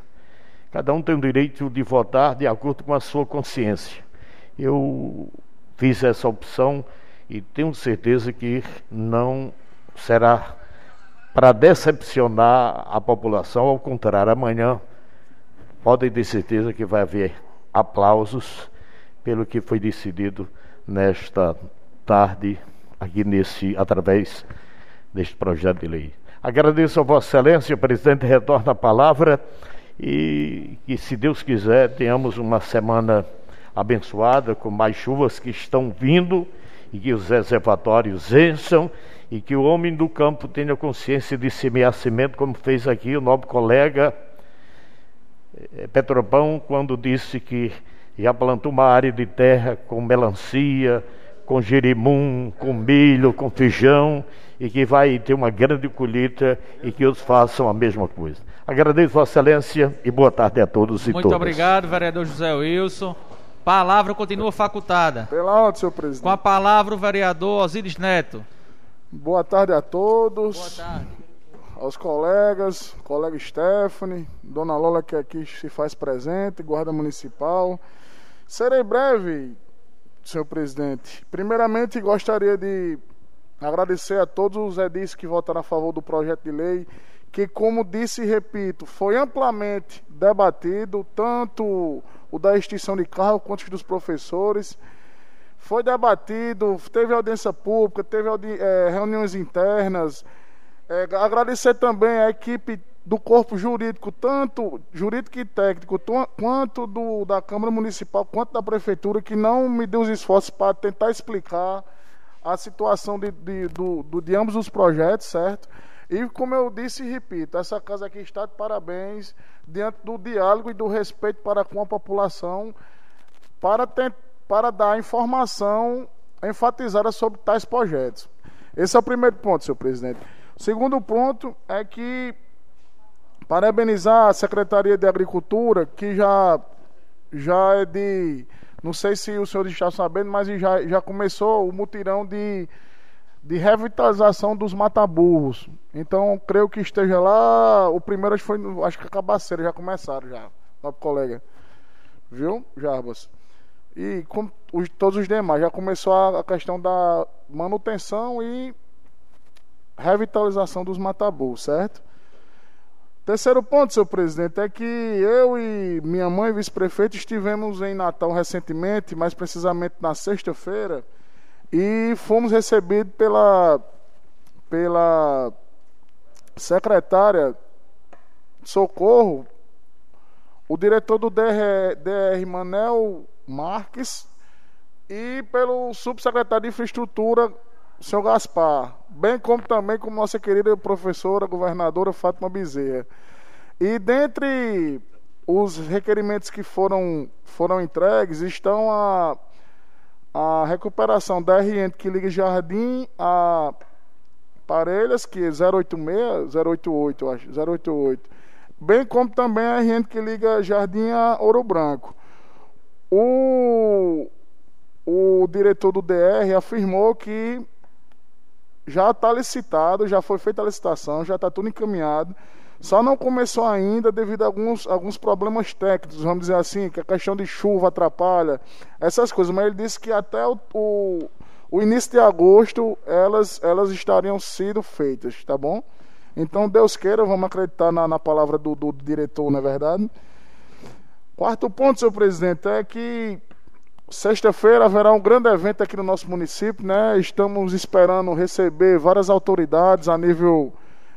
Cada um tem o direito de votar de acordo com a sua consciência. Eu fiz essa opção e tenho certeza que não será para decepcionar a população, ao contrário, amanhã podem ter certeza que vai haver aplausos pelo que foi decidido nesta tarde aqui nesse através deste projeto de lei. Agradeço a Vossa Excelência, o presidente retorna a palavra e que, se Deus quiser, tenhamos uma semana abençoada com mais chuvas que estão vindo e que os reservatórios encham e que o homem do campo tenha consciência de semear semente, como fez aqui o nobre colega eh, Petropão, quando disse que já plantou uma área de terra com melancia, com jerimum, com milho, com feijão, e que vai ter uma grande colheita e que outros façam a mesma coisa. Agradeço Vossa Excelência e boa tarde a todos Muito e todas. Muito obrigado, vereador José Wilson. Palavra continua facultada. Pela ordem, senhor presidente. Com a palavra o vereador Osíris Neto. Boa tarde a todos. Boa tarde. Aos colegas, colega Stephanie, Dona Lola que aqui se faz presente, Guarda Municipal. Serei breve, senhor presidente. Primeiramente, gostaria de agradecer a todos os edis que votaram a favor do projeto de lei, que, como disse e repito, foi amplamente debatido, tanto o da extinção de carro quanto os dos professores. Foi debatido, teve audiência pública, teve é, reuniões internas. É, agradecer também a equipe do corpo jurídico, tanto jurídico e técnico, quanto do, da Câmara Municipal, quanto da Prefeitura, que não me deu os esforços para tentar explicar a situação de, de, do, do, de ambos os projetos, certo? E como eu disse e repito, essa casa aqui está de parabéns diante do diálogo e do respeito para com a população, para, para dar informação enfatizada sobre tais projetos. Esse é o primeiro ponto, senhor presidente. O segundo ponto é que Parabenizar a Secretaria de Agricultura, que já, já é de. Não sei se o senhor está sabendo, mas já, já começou o mutirão de, de revitalização dos mataburros. Então, creio que esteja lá. O primeiro acho que foi. Acho que a Cabaceira já começaram já. Nosso colega. Viu, Jarbas? E com os, todos os demais. Já começou a, a questão da manutenção e revitalização dos mataburros, certo? Terceiro ponto, senhor presidente, é que eu e minha mãe, vice-prefeito, estivemos em Natal recentemente, mais precisamente na sexta-feira, e fomos recebidos pela, pela secretária Socorro, o diretor do DR, DR Manel Marques, e pelo subsecretário de Infraestrutura, senhor Gaspar, bem como também com nossa querida professora, governadora Fátima Bezerra. E dentre os requerimentos que foram, foram entregues estão a, a recuperação da RN que liga Jardim a Parelhas, que é 086, 088, acho, 088. Bem como também a RN que liga Jardim a Ouro Branco. O, o diretor do DR afirmou que já está licitado, já foi feita a licitação, já está tudo encaminhado. Só não começou ainda devido a alguns, alguns problemas técnicos, vamos dizer assim, que a questão de chuva atrapalha, essas coisas. Mas ele disse que até o, o, o início de agosto elas, elas estariam sido feitas, tá bom? Então, Deus queira, vamos acreditar na, na palavra do, do diretor, não é verdade? Quarto ponto, senhor presidente, é que Sexta-feira haverá um grande evento aqui no nosso município, né? Estamos esperando receber várias autoridades a nível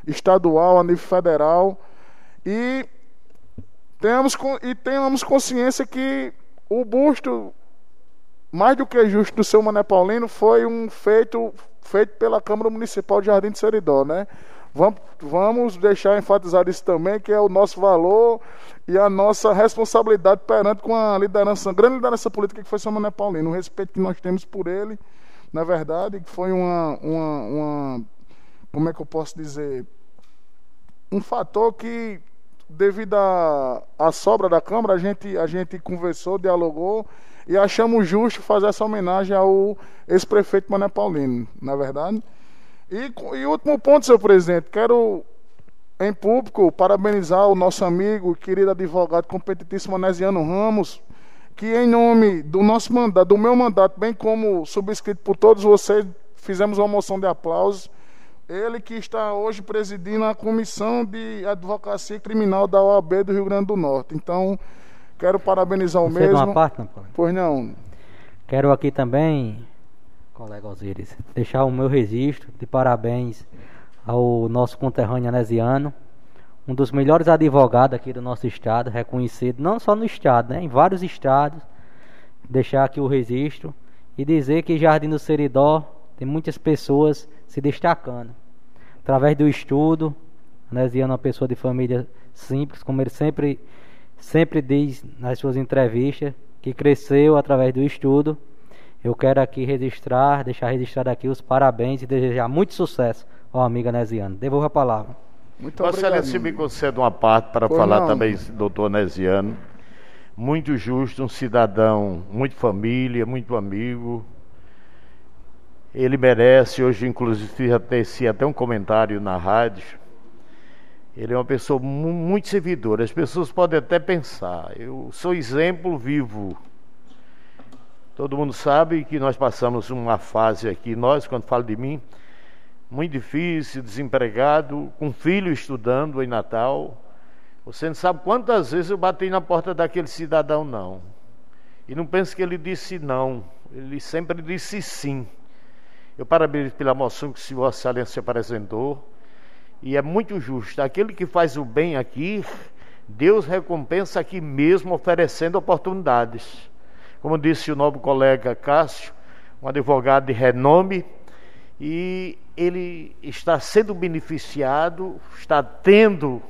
estadual, a nível federal e tenhamos e tenhamos consciência que o busto mais do que justo do seu Mané Paulino foi um feito feito pela Câmara Municipal de Jardim de Seridó, né? Vamos, vamos deixar enfatizado isso também, que é o nosso valor e a nossa responsabilidade perante com a liderança, a grande liderança política que foi São Mané Paulino, o respeito que nós temos por ele, na verdade, que foi uma, uma, uma como é que eu posso dizer, um fator que devido à sobra da Câmara, a gente, a gente conversou, dialogou e achamos justo fazer essa homenagem ao ex-prefeito Mané Paulino, na é verdade. E, e último ponto, senhor presidente, quero em público parabenizar o nosso amigo, querido advogado competentíssimo Anesiano Ramos, que em nome do nosso mandato, do meu mandato, bem como subscrito por todos vocês, fizemos uma moção de aplausos ele que está hoje presidindo a Comissão de Advocacia Criminal da OAB do Rio Grande do Norte. Então, quero parabenizar o Você mesmo. Uma parte, não, colega? Pois não. Quero aqui também, colega Osiris, deixar o meu registro de parabéns ao nosso conterrâneo anesiano, um dos melhores advogados aqui do nosso estado, reconhecido não só no estado, né, em vários estados. Deixar aqui o registro e dizer que Jardim do Seridó tem muitas pessoas se destacando através do estudo. Anesiano é uma pessoa de família simples, como ele sempre, sempre diz nas suas entrevistas, que cresceu através do estudo. Eu quero aqui registrar, deixar registrado aqui os parabéns e desejar muito sucesso ao amigo Anesiano. Devolvo a palavra. Muito Vossa Excelência me concede uma parte para falar não. também, doutor Anesiano. Muito justo, um cidadão, muito família, muito amigo, ele merece, hoje inclusive teci até um comentário na rádio. Ele é uma pessoa muito servidora. As pessoas podem até pensar, eu sou exemplo vivo. Todo mundo sabe que nós passamos uma fase aqui, nós, quando falo de mim, muito difícil, desempregado, com filho estudando em Natal. Você não sabe quantas vezes eu bati na porta daquele cidadão, não. E não pense que ele disse não, ele sempre disse sim. Eu parabenizo pela moção que Vossa Excelência apresentou. E é muito justo. Aquele que faz o bem aqui, Deus recompensa aqui mesmo, oferecendo oportunidades. Como disse o nobre colega Cássio, um advogado de renome, e ele está sendo beneficiado, está tendo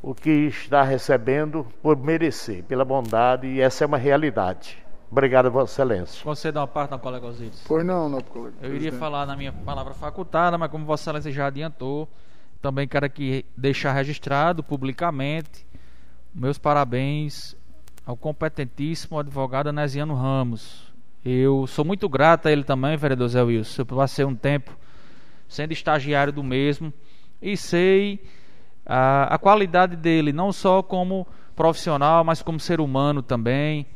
o que está recebendo por merecer, pela bondade, e essa é uma realidade. Obrigado, Vossa Excelência. Conceda uma parte, não, colega Osiris. Pois não, não, colega. Eu iria falar na minha palavra facultada, mas como Vossa Excelência já adiantou, também quero aqui deixar registrado publicamente meus parabéns ao competentíssimo advogado Anesiano Ramos. Eu sou muito grato a ele também, vereador Zé Wilson. Eu passei um tempo sendo estagiário do mesmo e sei a, a qualidade dele, não só como profissional, mas como ser humano também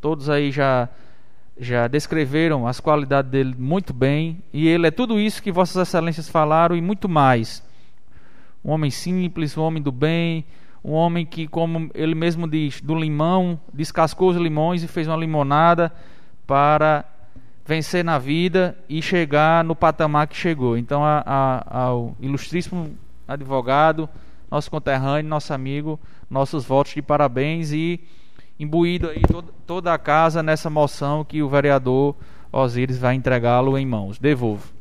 Todos aí já já descreveram as qualidades dele muito bem, e ele é tudo isso que vossas excelências falaram e muito mais. Um homem simples, um homem do bem, um homem que, como ele mesmo diz, do limão, descascou os limões e fez uma limonada para vencer na vida e chegar no patamar que chegou. Então, a, a, ao ilustríssimo advogado, nosso conterrâneo, nosso amigo, nossos votos de parabéns e imbuído aí toda, toda a casa nessa moção que o vereador Osíris vai entregá-lo em mãos. Devolvo.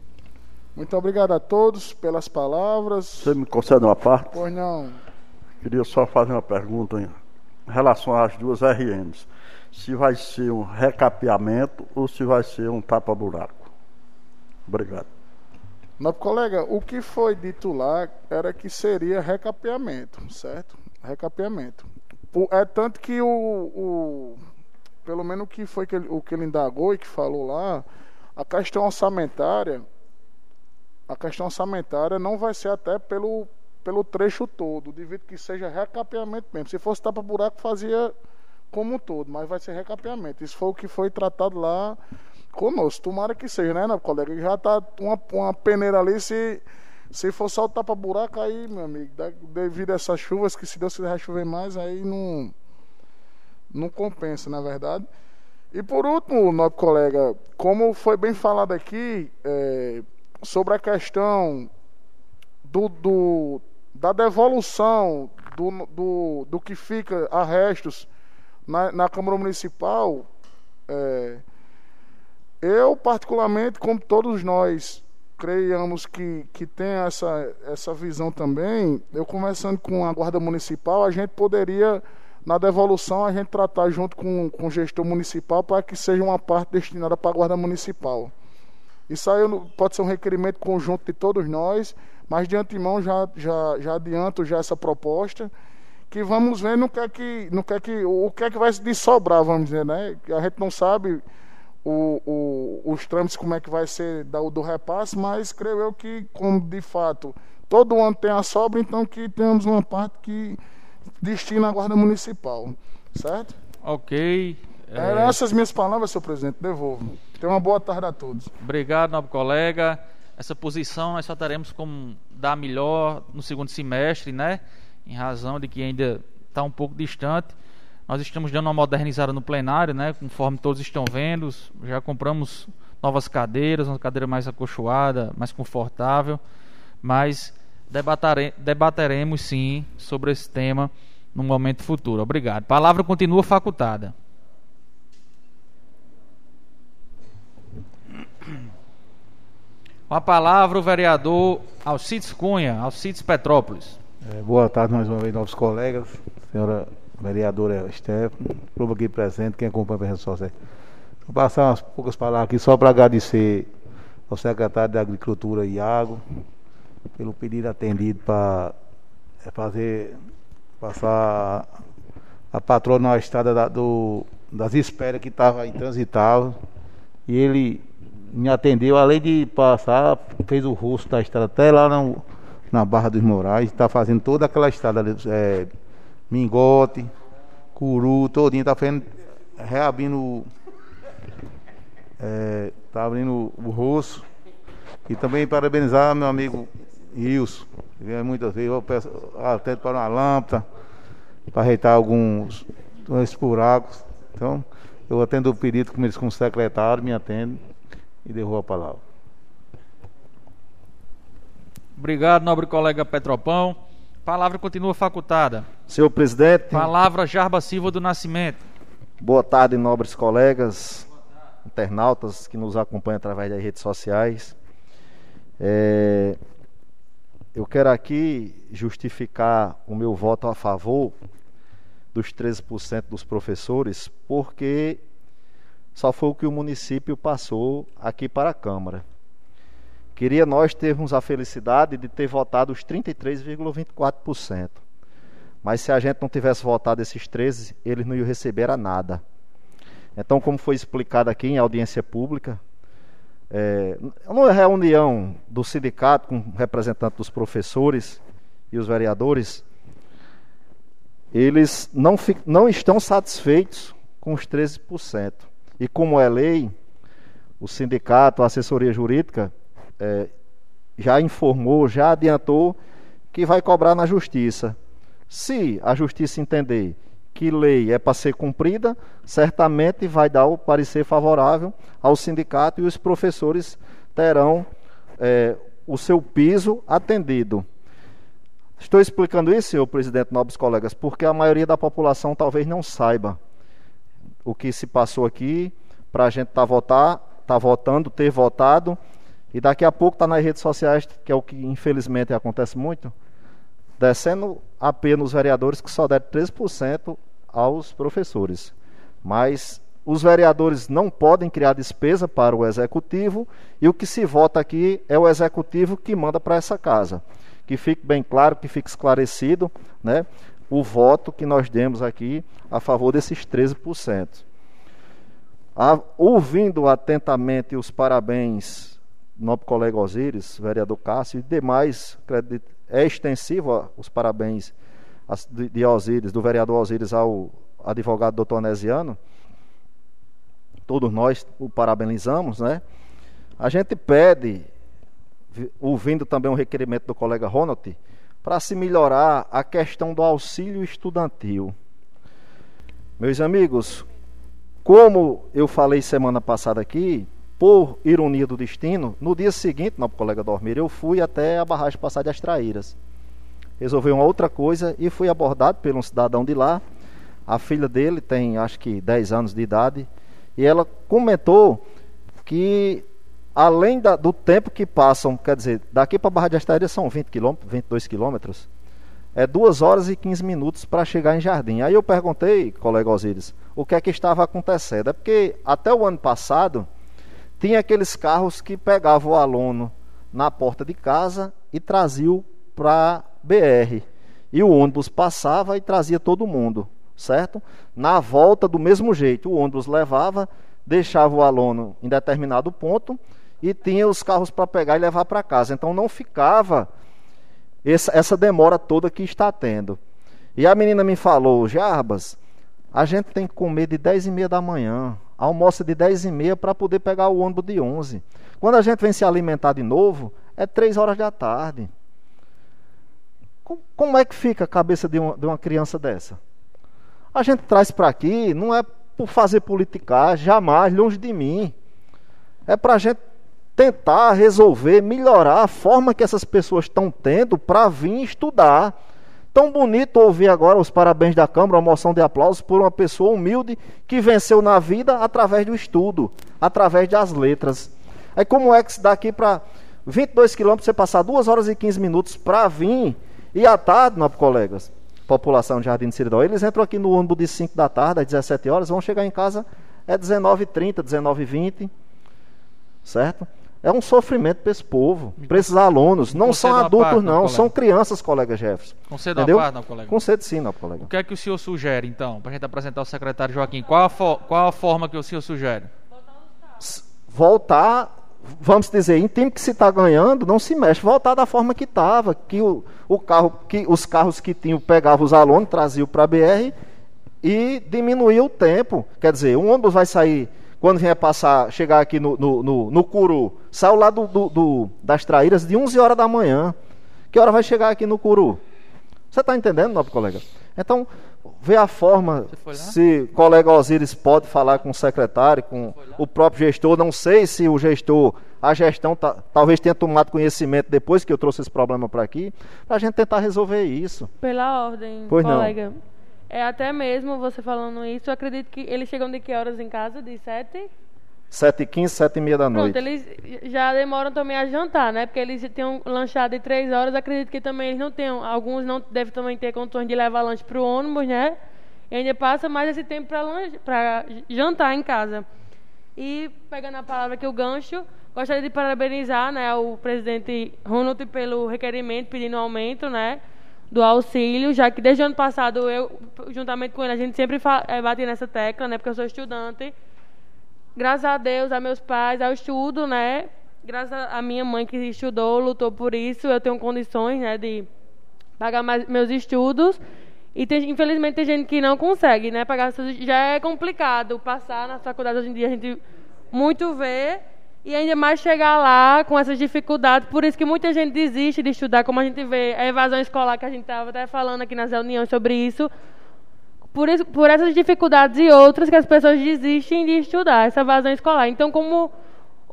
Muito obrigado a todos pelas palavras. Você me concede uma parte? Pois não. Queria só fazer uma pergunta em relação às duas RMs. Se vai ser um recapeamento ou se vai ser um tapa-buraco. Obrigado. Nosso colega, o que foi dito lá era que seria recapeamento, certo? Recapeamento. É tanto que o, o pelo menos o que foi que ele, o que ele indagou e que falou lá, a questão orçamentária, a questão orçamentária não vai ser até pelo, pelo trecho todo, devido que seja recapeamento mesmo. Se fosse tapa buraco, fazia como um todo, mas vai ser recapeamento. Isso foi o que foi tratado lá conosco. Tomara que seja, né, né colega? Já está uma, uma peneira ali, se se for só o tapa-buraco, aí, meu amigo, devido a essas chuvas, que se Deus quiser chover mais, aí não, não compensa, na verdade. E por último, nosso colega, como foi bem falado aqui, é, sobre a questão do, do, da devolução do, do, do que fica a restos na, na Câmara Municipal, é, eu, particularmente, como todos nós, creiamos que, que tem essa, essa visão também, eu conversando com a Guarda Municipal, a gente poderia, na devolução, a gente tratar junto com, com o gestor municipal para que seja uma parte destinada para a Guarda Municipal. Isso aí pode ser um requerimento conjunto de todos nós, mas de antemão já, já, já adianto já essa proposta, que vamos ver no que é que, no que, é que, o que é que vai se sobrar, vamos dizer, né? A gente não sabe o, o, os trâmites, como é que vai ser do, do repasse, mas creio eu que, como de fato todo ano tem a sobra, então que temos uma parte que destina à Guarda Municipal. Certo? Ok. Eram é... essas minhas palavras, senhor presidente. Devolvo. Tenha uma boa tarde a todos. Obrigado, nobre colega. Essa posição nós só teremos como dar melhor no segundo semestre, né? Em razão de que ainda está um pouco distante. Nós estamos dando uma modernizada no plenário, né? Conforme todos estão vendo, já compramos novas cadeiras, uma cadeira mais acolchoada, mais confortável, mas debateremos sim sobre esse tema no momento futuro. Obrigado. Palavra continua facultada. Com a palavra o vereador Alcides Cunha, Alcides Petrópolis. É, boa tarde mais uma vez, novos colegas, senhora vereadora Stefano, clube aqui presente, quem acompanha a rede social. Vou passar umas poucas palavras aqui só para agradecer ao secretário da Agricultura, Iago, pelo pedido atendido para é, fazer, passar a patroa na estrada da, do, das esperas que estava intransitável. E ele me atendeu, além de passar, fez o rosto da estrada até lá no, na Barra dos Moraes, está fazendo toda aquela estrada. É, Mingote, Curu, todinho, tá fazendo, reabrindo, é, tá abrindo o rosto. E também parabenizar meu amigo Wilson, vem muitas vezes, eu peço até para uma lâmpada, para ajeitar alguns esses buracos. Então, eu atendo o pedido como eles com secretário, me atendo e derrubo a palavra. Obrigado, nobre colega Petropão. Palavra continua facultada. Senhor presidente. Palavra Jarba Silva do Nascimento. Boa tarde, nobres colegas, internautas que nos acompanham através das redes sociais. É, eu quero aqui justificar o meu voto a favor dos 13% dos professores, porque só foi o que o município passou aqui para a Câmara. Queria nós termos a felicidade de ter votado os 33,24%. Mas se a gente não tivesse votado esses 13, eles não iam receber a nada. Então, como foi explicado aqui em audiência pública, é, numa reunião do sindicato com representantes dos professores e os vereadores, eles não, não estão satisfeitos com os 13%. E como é lei, o sindicato, a assessoria jurídica, é, já informou, já adiantou que vai cobrar na justiça. Se a justiça entender que lei é para ser cumprida, certamente vai dar o parecer favorável ao sindicato e os professores terão é, o seu piso atendido. Estou explicando isso, senhor presidente, nobres colegas, porque a maioria da população talvez não saiba o que se passou aqui para a gente estar tá tá votando, ter votado e daqui a pouco está nas redes sociais, que é o que infelizmente acontece muito, descendo apenas os vereadores que só deram 13% aos professores. Mas os vereadores não podem criar despesa para o executivo e o que se vota aqui é o executivo que manda para essa casa. Que fique bem claro, que fique esclarecido né, o voto que nós demos aqui a favor desses 13%. A, ouvindo atentamente os parabéns nobre colega Osíris, vereador Cássio e demais, é extensivo os parabéns de Osíris, do vereador Osíris ao advogado doutor Anesiano. Todos nós o parabenizamos, né? A gente pede, ouvindo também um requerimento do colega Ronald, para se melhorar a questão do auxílio estudantil. Meus amigos, como eu falei semana passada aqui, por ironia do destino, no dia seguinte, não colega dormir, eu fui até a barragem passar de Astraíras. Resolvi uma outra coisa e fui abordado por um cidadão de lá. A filha dele tem acho que 10 anos de idade. E ela comentou que além da, do tempo que passam, quer dizer, daqui para Barra de Astaria são 20 quilômetros, 22 quilômetros, é 2 horas e 15 minutos para chegar em Jardim. Aí eu perguntei, colega Osíris, o que é que estava acontecendo. É porque até o ano passado tinha aqueles carros que pegavam o aluno na porta de casa e traziam para BR. E o ônibus passava e trazia todo mundo, certo? Na volta, do mesmo jeito, o ônibus levava, deixava o aluno em determinado ponto e tinha os carros para pegar e levar para casa. Então não ficava essa, demora toda que está tendo. E a menina me falou, Jarbas, a gente tem que comer de 10 e meia da manhã, almoça de 10 e meia para poder pegar o ônibus de 11. Quando a gente vem se alimentar de novo, é 3 horas da tarde. Como é que fica a cabeça de uma, criança dessa? A gente traz para aqui, não é por fazer politicar, jamais, longe de mim. É para a gente tentar resolver, melhorar a forma que essas pessoas estão tendo para vir estudar. Tão bonito ouvir agora os parabéns da Câmara, a moção de aplausos por uma pessoa humilde que venceu na vida através do estudo, através das letras. Aí como é que se dá aqui para 22 quilômetros você passar 2 horas e 15 minutos para vir e à tarde, nossos colegas, população de Jardim de Siridó, eles entram aqui no ônibus de 5 da tarde, às 17 horas, vão chegar em casa é 19h30, 19h20, certo? É um sofrimento para esse povo, para esses alunos. Não são adultos, parte, não, são crianças, colega Jefferson. Concedo Entendeu? parte, não, colega? Concedo sim, não, colega. O que é que o senhor sugere, então, para a gente apresentar o secretário Joaquim? Qual a, qual a forma que o senhor sugere? Voltar, vamos dizer, em tempo que se está ganhando, não se mexe. Voltar da forma que estava, que o, o carro, que os carros que tinham pegavam os alunos, traziam para a BR e diminuía o tempo. Quer dizer, um ônibus vai sair quando vier passar, chegar aqui no, no, no, no Curu, saiu lá do, do, do, das traíras de 11 horas da manhã. Que hora vai chegar aqui no Curu? Você está entendendo, nobre colega? Então, vê a forma, se o colega Osíris pode falar com o secretário, com o próprio gestor. Não sei se o gestor, a gestão, tá, talvez tenha tomado conhecimento depois que eu trouxe esse problema para aqui, para a gente tentar resolver isso. Pela ordem, pois colega. Não. É até mesmo você falando isso, eu acredito que eles chegam de que horas em casa? De sete? Sete e quinze, sete e meia da noite. Pronto, eles já demoram também a jantar, né? Porque eles têm um lanchado de três horas, acredito que também eles não tenham, alguns não devem também ter condições de levar lanche para o ônibus, né? E ainda passa mais esse tempo para jantar em casa. E, pegando a palavra aqui, o gancho, gostaria de parabenizar né, o presidente Ronald pelo requerimento pedindo aumento, né? Do auxílio, já que desde o ano passado eu, juntamente com ele, a gente sempre é, bate nessa tecla, né? Porque eu sou estudante. Graças a Deus, a meus pais, ao estudo, né? Graças à minha mãe que estudou, lutou por isso, eu tenho condições, né, de pagar mais meus estudos. E tem, infelizmente tem gente que não consegue, né, pagar já é complicado passar na faculdade hoje em dia a gente muito vê e ainda mais chegar lá com essas dificuldades. Por isso que muita gente desiste de estudar, como a gente vê a evasão escolar que a gente estava até falando aqui nas reuniões sobre isso. Por, isso, por essas dificuldades e outras que as pessoas desistem de estudar, essa evasão escolar. Então, como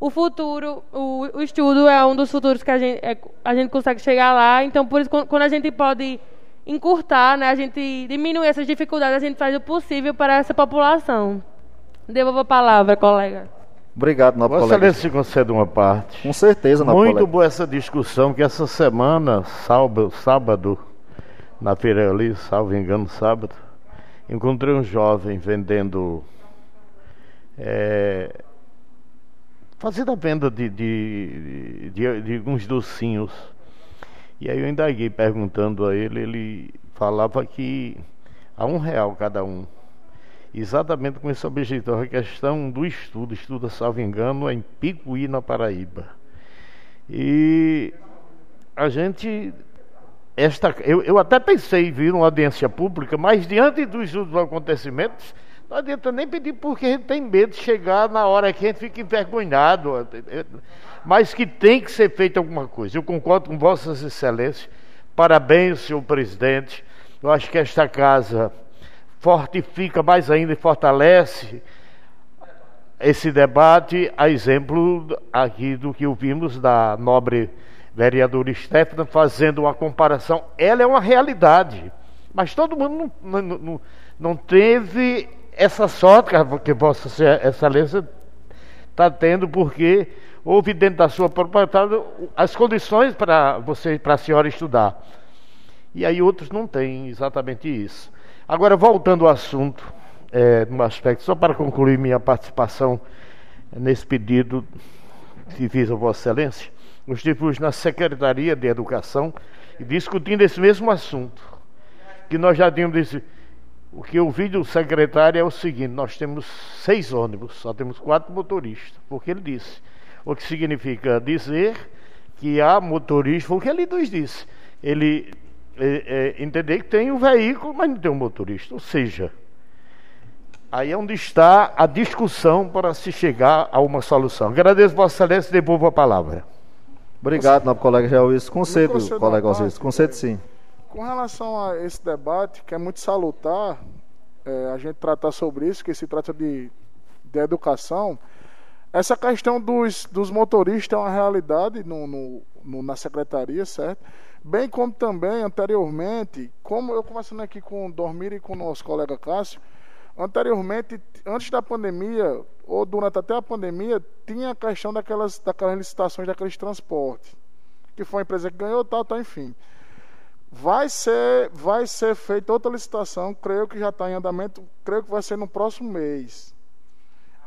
o futuro, o, o estudo é um dos futuros que a gente, é, a gente consegue chegar lá, então por isso quando a gente pode encurtar, né, a gente diminuir essas dificuldades, a gente faz o possível para essa população. Devolvo a palavra, colega. Obrigado, nobre Vossa colega. Excelência concede uma parte. Com certeza, nobre Muito colega. boa essa discussão, que essa semana, sábado, sábado, na feira ali, salvo engano, sábado, encontrei um jovem vendendo, é, fazendo a venda de, de, de, de alguns docinhos. E aí eu indaguei perguntando a ele, ele falava que a um real cada um exatamente com esse objetivo, a questão do estudo, estuda, salvo engano, em Picuí, na Paraíba. E a gente, esta, eu, eu até pensei em vir uma audiência pública, mas diante dos últimos acontecimentos, não adianta nem pedir porque a gente tem medo de chegar na hora que a gente fica envergonhado, mas que tem que ser feita alguma coisa. Eu concordo com Vossas Excelências, parabéns, senhor presidente. Eu acho que esta casa fortifica mais ainda e fortalece esse debate, a exemplo aqui do que ouvimos da nobre vereadora Stephanie fazendo uma comparação. Ela é uma realidade, mas todo mundo não, não, não, teve essa sorte que Vossa Excelência está tendo porque houve dentro da sua propriedade as condições para você, para a senhora estudar. E aí outros não têm exatamente isso. Agora, voltando ao assunto, é, no aspecto, só para concluir minha participação nesse pedido que fiz a Vossa Excelência, eu estive na Secretaria de Educação e discutindo esse mesmo assunto, que nós já tínhamos disse, o que eu vi do secretário é o seguinte: nós temos seis ônibus, só temos quatro motoristas, porque ele disse. O que significa dizer que há motorista, foi o que ele nos disse. Ele é, é, entender que tem um veículo, mas não tem um motorista. Ou seja, aí é onde está a discussão para se chegar a uma solução. Agradeço, Vossa Excelência, e devolvo a palavra. Obrigado, nobre colega Geoís. Concedo, colega Osiris. Concedo sim. Com relação a esse debate, que é muito salutar, é, a gente tratar sobre isso, que se trata de, de educação, essa questão dos, dos motoristas é uma realidade no, no, no, na secretaria, certo? Bem como também, anteriormente, como eu conversando aqui com o Dormir e com o nosso colega Cássio, anteriormente, antes da pandemia, ou durante até a pandemia, tinha a questão daquelas, daquelas licitações daqueles transportes, que foi a empresa que ganhou, tal, tal, enfim. Vai ser, vai ser feita outra licitação, creio que já está em andamento, creio que vai ser no próximo mês.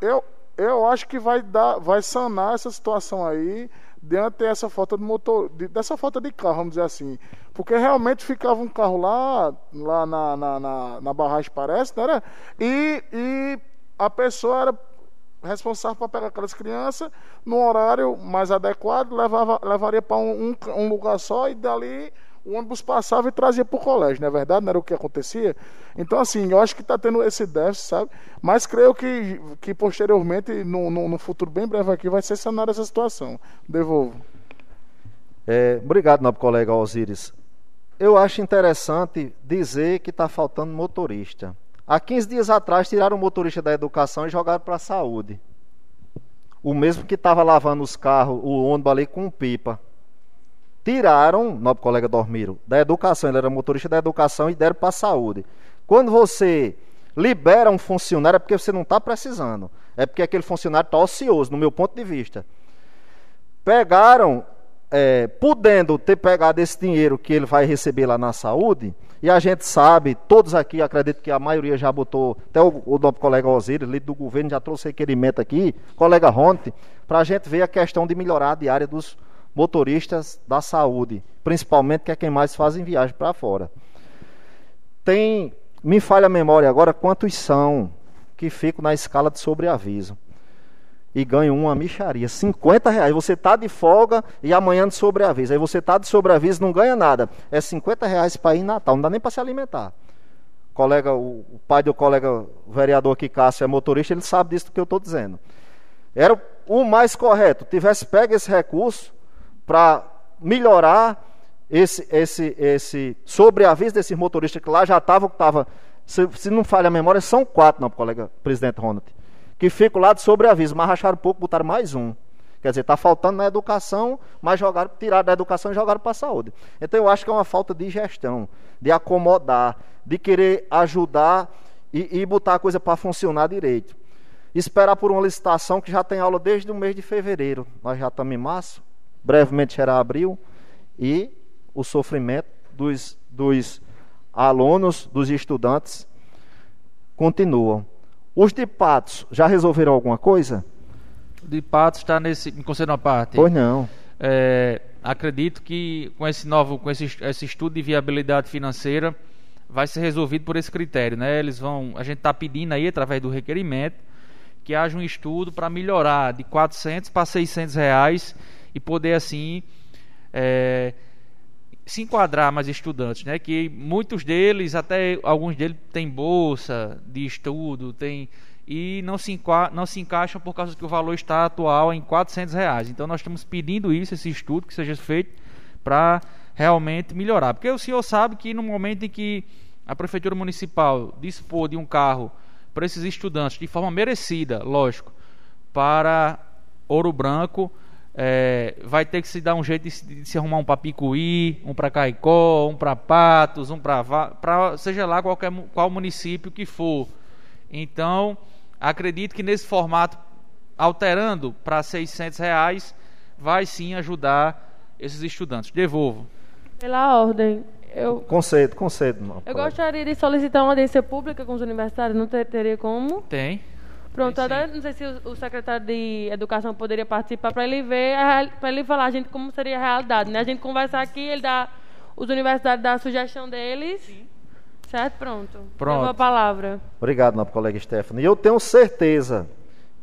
Eu, eu acho que vai dar, vai sanar essa situação aí diante dessa falta de motor, de, dessa falta de carro, vamos dizer assim. Porque realmente ficava um carro lá, lá na, na, na, na barragem, parece, né? né? E, e a pessoa era responsável para pegar aquelas crianças no horário mais adequado, levava, levaria para um, um, um lugar só e dali o ônibus passava e trazia para o colégio, não é verdade? Não era o que acontecia? Então, assim, eu acho que está tendo esse déficit, sabe? Mas creio que, que posteriormente, no, no, no futuro bem breve aqui, vai ser sanada essa situação. Devolvo. É, obrigado, nobre colega Osiris. Eu acho interessante dizer que está faltando motorista. Há 15 dias atrás, tiraram o motorista da educação e jogaram para a saúde. O mesmo que estava lavando os carros, o ônibus ali com pipa tiraram, nobre colega Dormiro, da educação, ele era motorista da educação e deram para a saúde. Quando você libera um funcionário é porque você não está precisando, é porque aquele funcionário está ocioso, no meu ponto de vista. Pegaram, é, podendo ter pegado esse dinheiro que ele vai receber lá na saúde, e a gente sabe, todos aqui, acredito que a maioria já botou, até o, o nosso colega Osiris, líder do governo, já trouxe requerimento aqui, colega Ronte, para a gente ver a questão de melhorar a diária dos motoristas da saúde, principalmente que é quem mais fazem viagem para fora. Tem, me falha a memória agora quantos são que ficam na escala de sobreaviso e ganham uma micharia, 50 reais. Você está de folga e amanhã de sobreaviso. Aí você está de sobreaviso não ganha nada. É 50 reais para ir em Natal, não dá nem para se alimentar. O colega, o, o pai do colega vereador aqui, Cássio, é motorista, ele sabe disso que eu estou dizendo. Era o mais correto. Tivesse pego esse recurso, para melhorar esse, esse, esse sobreaviso desses motoristas que lá já estavam, estava, se, se, não falha a memória, são quatro, não, colega presidente Ronald, que ficam lá de sobreaviso, mas racharam pouco, botaram mais um. Quer dizer, está faltando na educação, mas jogaram, tiraram da educação e jogaram para a saúde. Então eu acho que é uma falta de gestão, de acomodar, de querer ajudar e, e botar a coisa para funcionar direito. Esperar por uma licitação que já tem aula desde o mês de fevereiro. Nós já estamos em março brevemente será abril, e o sofrimento dos, dos alunos, dos estudantes, continuam. Os de Patos já resolveram alguma coisa? O de Patos está nesse. Me conceda uma parte. Pois não. É, acredito que com esse novo, com esse, esse estudo de viabilidade financeira, vai ser resolvido por esse critério, né? Eles vão, a gente está pedindo aí através do requerimento que haja um estudo para melhorar de 400 para 600 reais e poder assim é, se enquadrar mais estudantes, né? Que muitos deles, até alguns deles têm bolsa de estudo, tem e não se, não se encaixam por causa que o valor está atual em 400 reais. Então nós estamos pedindo isso, esse estudo que seja feito para realmente melhorar, porque o senhor sabe que no momento em que a prefeitura municipal dispor de um carro para esses estudantes de forma merecida, lógico, para Ouro Branco é, vai ter que se dar um jeito de se, de se arrumar um para Picuí, um para Caicó, um para Patos, um para seja lá qualquer qual município que for. Então, acredito que nesse formato alterando para 600 reais, vai sim ajudar esses estudantes. Devolvo. Pela ordem, eu, Concedo, concedo. não, eu colega. gostaria de solicitar uma audiência pública com os universitários, não ter- teria como? Tem. Pronto, até não sei se o, o secretário de Educação poderia participar para ele ver, para ele falar a gente como seria a realidade, né? A gente conversar aqui, ele dá, os universitários dão a sugestão deles, certo? Pronto. Pronto. A palavra. Obrigado, nobre colega Stephanie. E eu tenho certeza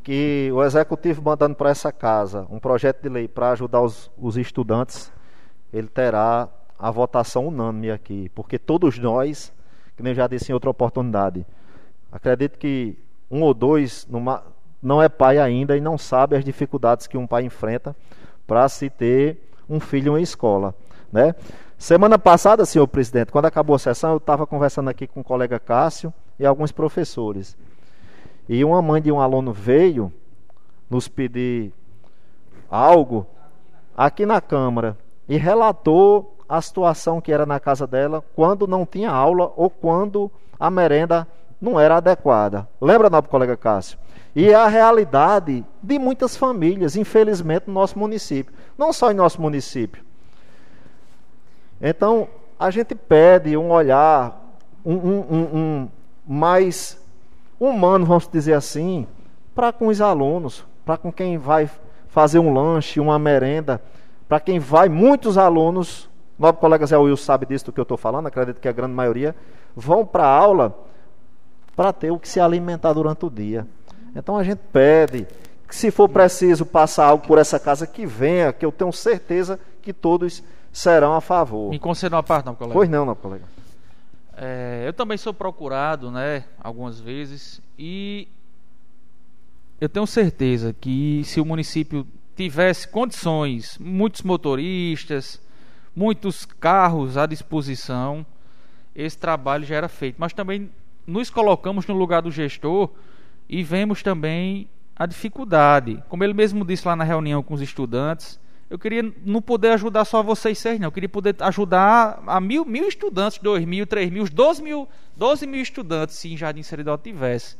que o executivo mandando para essa casa um projeto de lei para ajudar os, os estudantes, ele terá a votação unânime aqui, porque todos nós, que nem eu já disse em outra oportunidade, acredito que um ou dois numa- não é pai ainda e não sabe as dificuldades que um pai enfrenta para se ter um filho em escola, né? Semana passada, senhor presidente, quando acabou a sessão, eu estava conversando aqui com o colega Cássio e alguns professores. E uma mãe de um aluno veio nos pedir algo aqui na Câmara e relatou a situação que era na casa dela quando não tinha aula ou quando a merenda não era adequada. Lembra, nobre colega Cássio? E é a realidade de muitas famílias, infelizmente, no nosso município. Não só em nosso município. Então, a gente pede um olhar um, um- um- um mais humano, vamos dizer assim, para com os alunos, para com quem vai fazer um lanche, uma merenda, para quem vai, muitos alunos, nobre colega Zé Will sabe disso do que eu estou falando, acredito que a grande maioria, vão para a aula para ter o que se alimentar durante o dia. Então a gente pede que se for preciso passar algo por essa casa, que venha, que eu tenho certeza que todos serão a favor. Me conceda uma parte, não, colega. Pois não, não, colega. É, eu também sou procurado, né, algumas vezes, e eu tenho certeza que se o município tivesse condições, muitos motoristas, muitos carros à disposição, esse trabalho já era feito. Mas também nos colocamos no lugar do gestor e vemos também a dificuldade. Como ele mesmo disse lá na reunião com os estudantes, eu queria não poder ajudar só vocês seis, não. Eu queria poder ajudar a mil, mil estudantes, dois mil, três mil, os 12 mil, 12 mil estudantes, se em Jardim Seridó tivesse.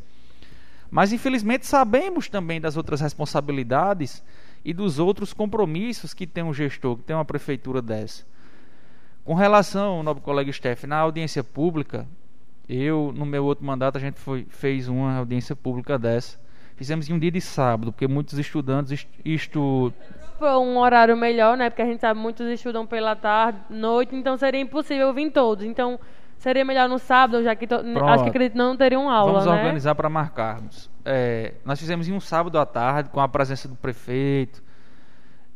Mas infelizmente sabemos também das outras responsabilidades e dos outros compromissos que tem um gestor, que tem uma prefeitura dessa. Com relação, nobre colega Steff, na audiência pública, eu, no meu outro mandato, a gente foi, fez uma audiência pública dessa. Fizemos em um dia de sábado, porque muitos estudantes est- estu, Foi um horário melhor, né? Porque a gente sabe muitos estudam pela tarde, noite, então seria impossível vir todos. Então seria melhor no sábado, já que to... acho que acredito não teriam aula, Vamos né? organizar para marcarmos. É, nós fizemos em um sábado à tarde, com a presença do prefeito,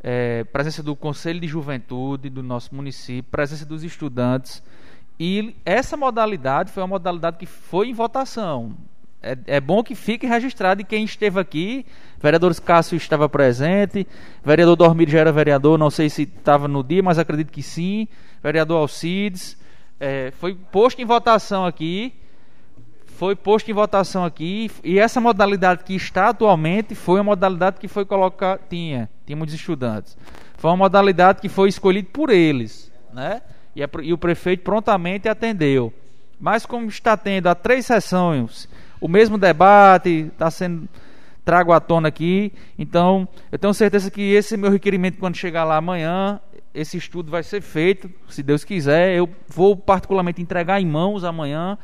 é, presença do Conselho de Juventude do nosso município, presença dos estudantes. E essa modalidade foi uma modalidade que foi em votação. É, é bom que fique registrado e quem esteve aqui, vereador Cássio estava presente, vereador Dormir já era vereador, não sei se estava no dia, mas acredito que sim, vereador Alcides, é, foi posto em votação aqui, foi posto em votação aqui e essa modalidade que está atualmente foi a modalidade que foi colocada tinha tinha muitos estudantes. Foi uma modalidade que foi escolhida por eles né e, a, e o prefeito prontamente atendeu. Mas como está tendo há três sessões o mesmo debate está sendo trago à tona aqui então eu tenho certeza que esse meu requerimento quando chegar lá amanhã esse estudo vai ser feito se Deus quiser. Eu vou particularmente entregar em mãos amanhã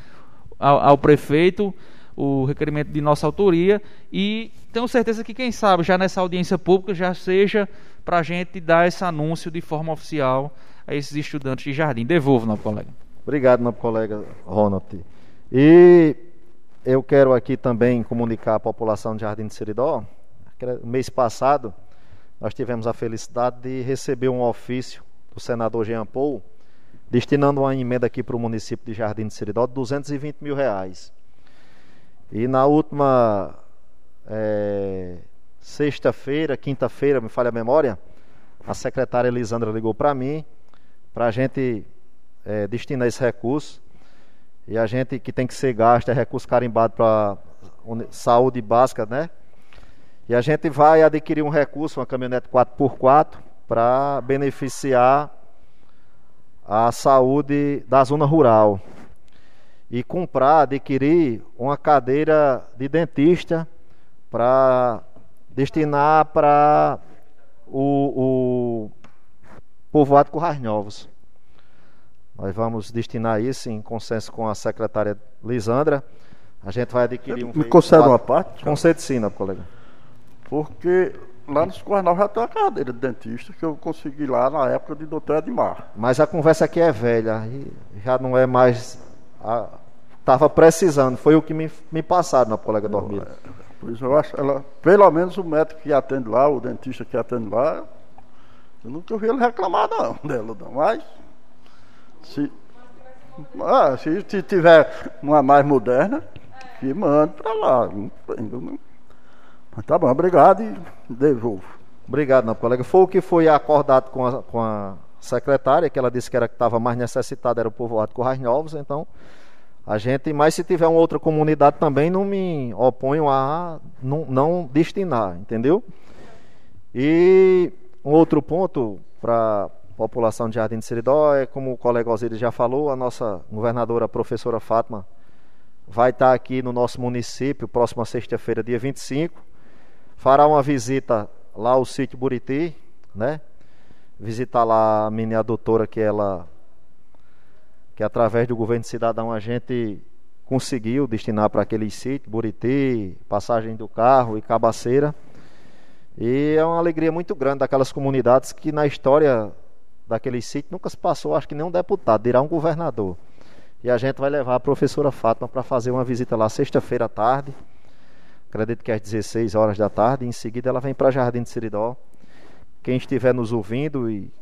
ao, ao prefeito o requerimento de nossa autoria e tenho certeza que quem sabe já nessa audiência pública já seja para a gente dar esse anúncio de forma oficial a esses estudantes de jardim. Devolvo, nosso colega. Obrigado, meu colega Ronald. E eu quero aqui também comunicar à população de Jardim de Seridó. mês passado, nós tivemos a felicidade de receber um ofício do senador Jean Paul, destinando uma emenda aqui para o município de Jardim de Seridó de 220 mil reais. E na última eh, sexta-feira, quinta-feira, me falha a memória, a secretária Elisandra ligou para mim para a gente eh, destinar esse recurso. E a gente que tem que ser gasto é recurso carimbado para saúde básica, né? E a gente vai adquirir um recurso, uma caminhonete 4x4, para beneficiar a saúde da zona rural. E comprar, adquirir uma cadeira de dentista para destinar para o, o povoado Currais Novos. Nós vamos destinar isso em consenso com a secretária Lisandra. A gente vai adquirir um. Me concede uma parte? Concede sim, né, colega. Porque lá nos Cornal já tem uma cadeira de dentista que eu consegui lá na época de doutor Edmar. Mas a conversa aqui é velha, e já não é mais. Estava precisando, foi o que me, me passaram na colega Dormida. Por isso eu acho, ela, pelo menos o médico que atende lá, o dentista que atende lá, eu nunca ouvi ele reclamar não, dela, não. Mas se, ah, se, se tiver uma mais moderna, que mande para lá. Mas tá bom, obrigado e devolvo. Obrigado, não, colega. Foi o que foi acordado com a, com a secretária, que ela disse que era que estava mais necessitado era o povoado de Corrais Novos, então a gente, mas se tiver uma outra comunidade também, não me oponho a não, não destinar, entendeu? E um outro ponto para a população de Jardim de Seridó é, como o colega Osiris já falou, a nossa governadora, a professora Fátima, vai estar aqui no nosso município, próxima sexta-feira, dia 25. Fará uma visita lá ao sítio Buriti, né? Visitar lá a minha doutora que ela que através do governo cidadão a gente conseguiu destinar para aquele sítio, Buriti, passagem do carro e cabaceira. E é uma alegria muito grande daquelas comunidades que na história daquele sítio nunca se passou, acho que nem um deputado, dirá um governador. E a gente vai levar a professora Fátima para fazer uma visita lá sexta-feira à tarde. Acredito que às 16 horas da tarde. Em seguida ela vem para Jardim de Seridó. Quem estiver nos ouvindo e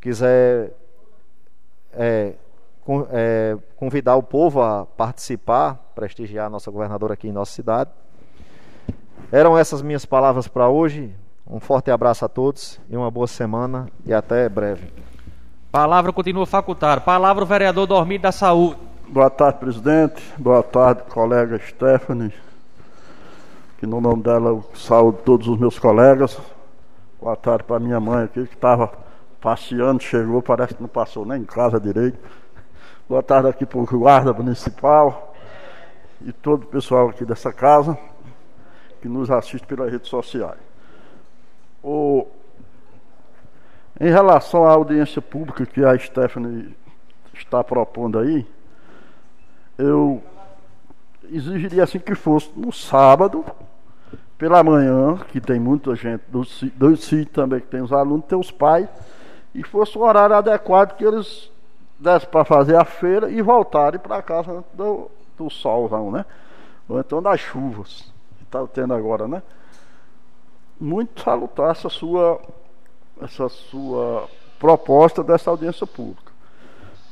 quiser é, é, convidar o povo a participar, prestigiar a nossa governadora aqui em nossa cidade. Eram essas minhas palavras para hoje. Um forte abraço a todos e uma boa semana e até breve. Palavra continua facultada. Palavra o vereador Dormido da Saúde. Boa tarde, presidente. Boa tarde, colega Stephanie. Que no nome dela eu saúdo todos os meus colegas. Boa tarde para minha mãe aqui que estava passeando, chegou, parece que não passou nem em casa direito. Boa tarde aqui para o guarda municipal e todo o pessoal aqui dessa casa que nos assiste pelas redes sociais. O, em relação à audiência pública que a Stephanie está propondo aí, eu exigiria assim que fosse no sábado, pela manhã, que tem muita gente do, do também, que tem os alunos, tem os pais, e fosse um horário adequado que eles desse para fazer a feira e voltarem para casa do, do solzão, né? Ou então das chuvas está tendo agora, né? Muito salutar essa sua, essa sua proposta dessa audiência pública.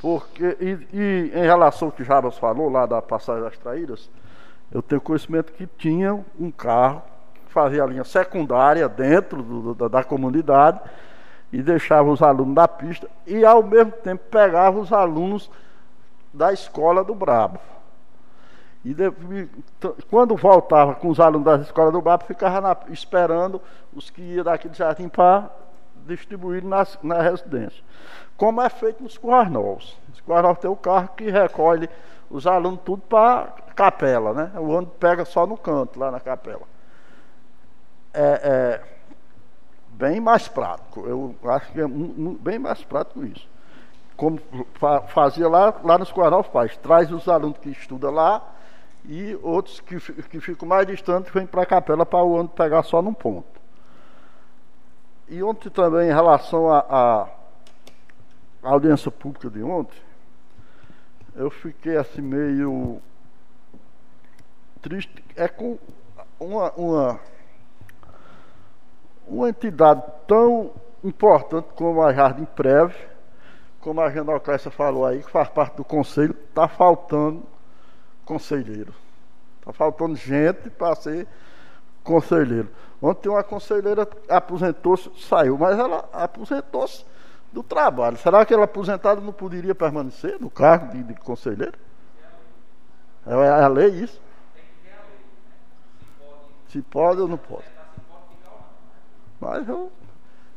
Porque, e, e em relação ao que Jabas falou lá da passagem das traíras, eu tenho conhecimento que tinha um carro que fazia a linha secundária dentro do, da, da comunidade e deixava os alunos da pista e ao mesmo tempo pegava os alunos da escola do Brabo. E quando voltava com os alunos da escola do Brabo, ficava na, esperando os que iam daqui de Jardim para distribuir nas, na residência. Como é feito nos Novos. Os Novos tem o carro que recolhe os alunos tudo para capela, né? O ônibus pega só no canto, lá na capela. É, é, bem mais prático. Eu acho que é bem mais prático isso. Como fa fazia lá, lá nos Coronel faz, traz os alunos que estudam lá e outros que, que ficam mais distantes vêm para a capela para o ônibus pegar só num ponto. E ontem também, em relação à audiência pública de ontem, eu fiquei assim meio triste. É com uma, uma uma entidade tão importante como a Jardim Prev, como a Genoclécia falou aí, que faz parte do conselho, está faltando conselheiro. Está faltando gente para ser conselheiro. Ontem uma conselheira aposentou-se, saiu, mas ela aposentou-se do trabalho. Será que ela aposentada não poderia permanecer no cargo de, de conselheiro? É, é a lei isso? Se pode ou não pode. Mas eu,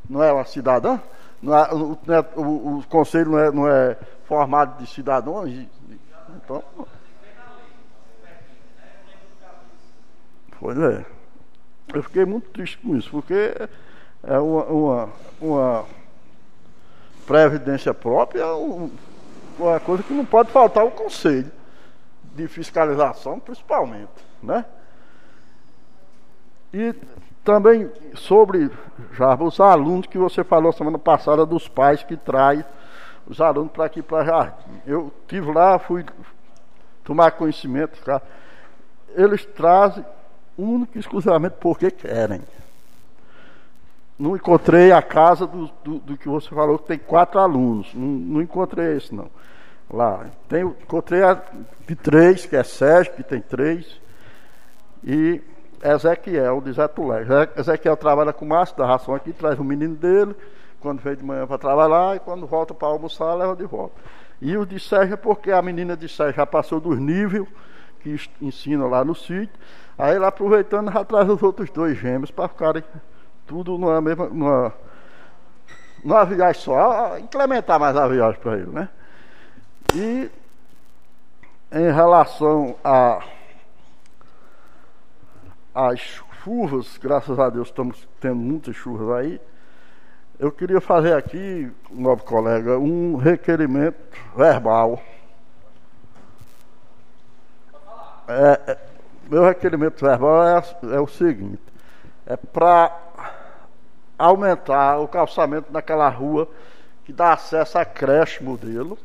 não é uma cidadã? Não é, é, o, o, conselho não é, não é formado de cidadãos? Então. Pois é. Eu fiquei muito triste com isso, porque é uma, uma, uma previdência própria, uma coisa que não pode faltar o conselho de fiscalização, principalmente, né? E também sobre, já os alunos que você falou semana passada dos pais que traem os alunos para aqui para Jardim. Eu tive lá, fui tomar conhecimento, cara. Eles trazem único e exclusivamente porque querem. Não encontrei a casa do, do, do, que você falou, que tem quatro alunos. Não, não encontrei esse, não. Lá. Tem, encontrei a de três, que é Sérgio, que tem três. E Ezequiel, de Zé Tulé. Ezequiel trabalha com Márcio da ração aqui, traz o menino dele, quando vem de manhã para trabalhar, e quando volta para almoçar, leva de volta. E o de Sérgio é porque a menina de Sérgio já passou dos níveis que ensina lá no sítio. Aí ele aproveitando já traz os outros dois gêmeos para ficarem tudo numa mesma. Numa, numa viagem só, incrementar mais a viagem para ele, né? E em relação a as chuvas, graças a Deus estamos tendo muitas chuvas aí. Eu queria fazer aqui, novo colega, um requerimento verbal. É, é, meu requerimento verbal é, é o seguinte: é para aumentar o calçamento naquela rua que dá acesso à creche modelo,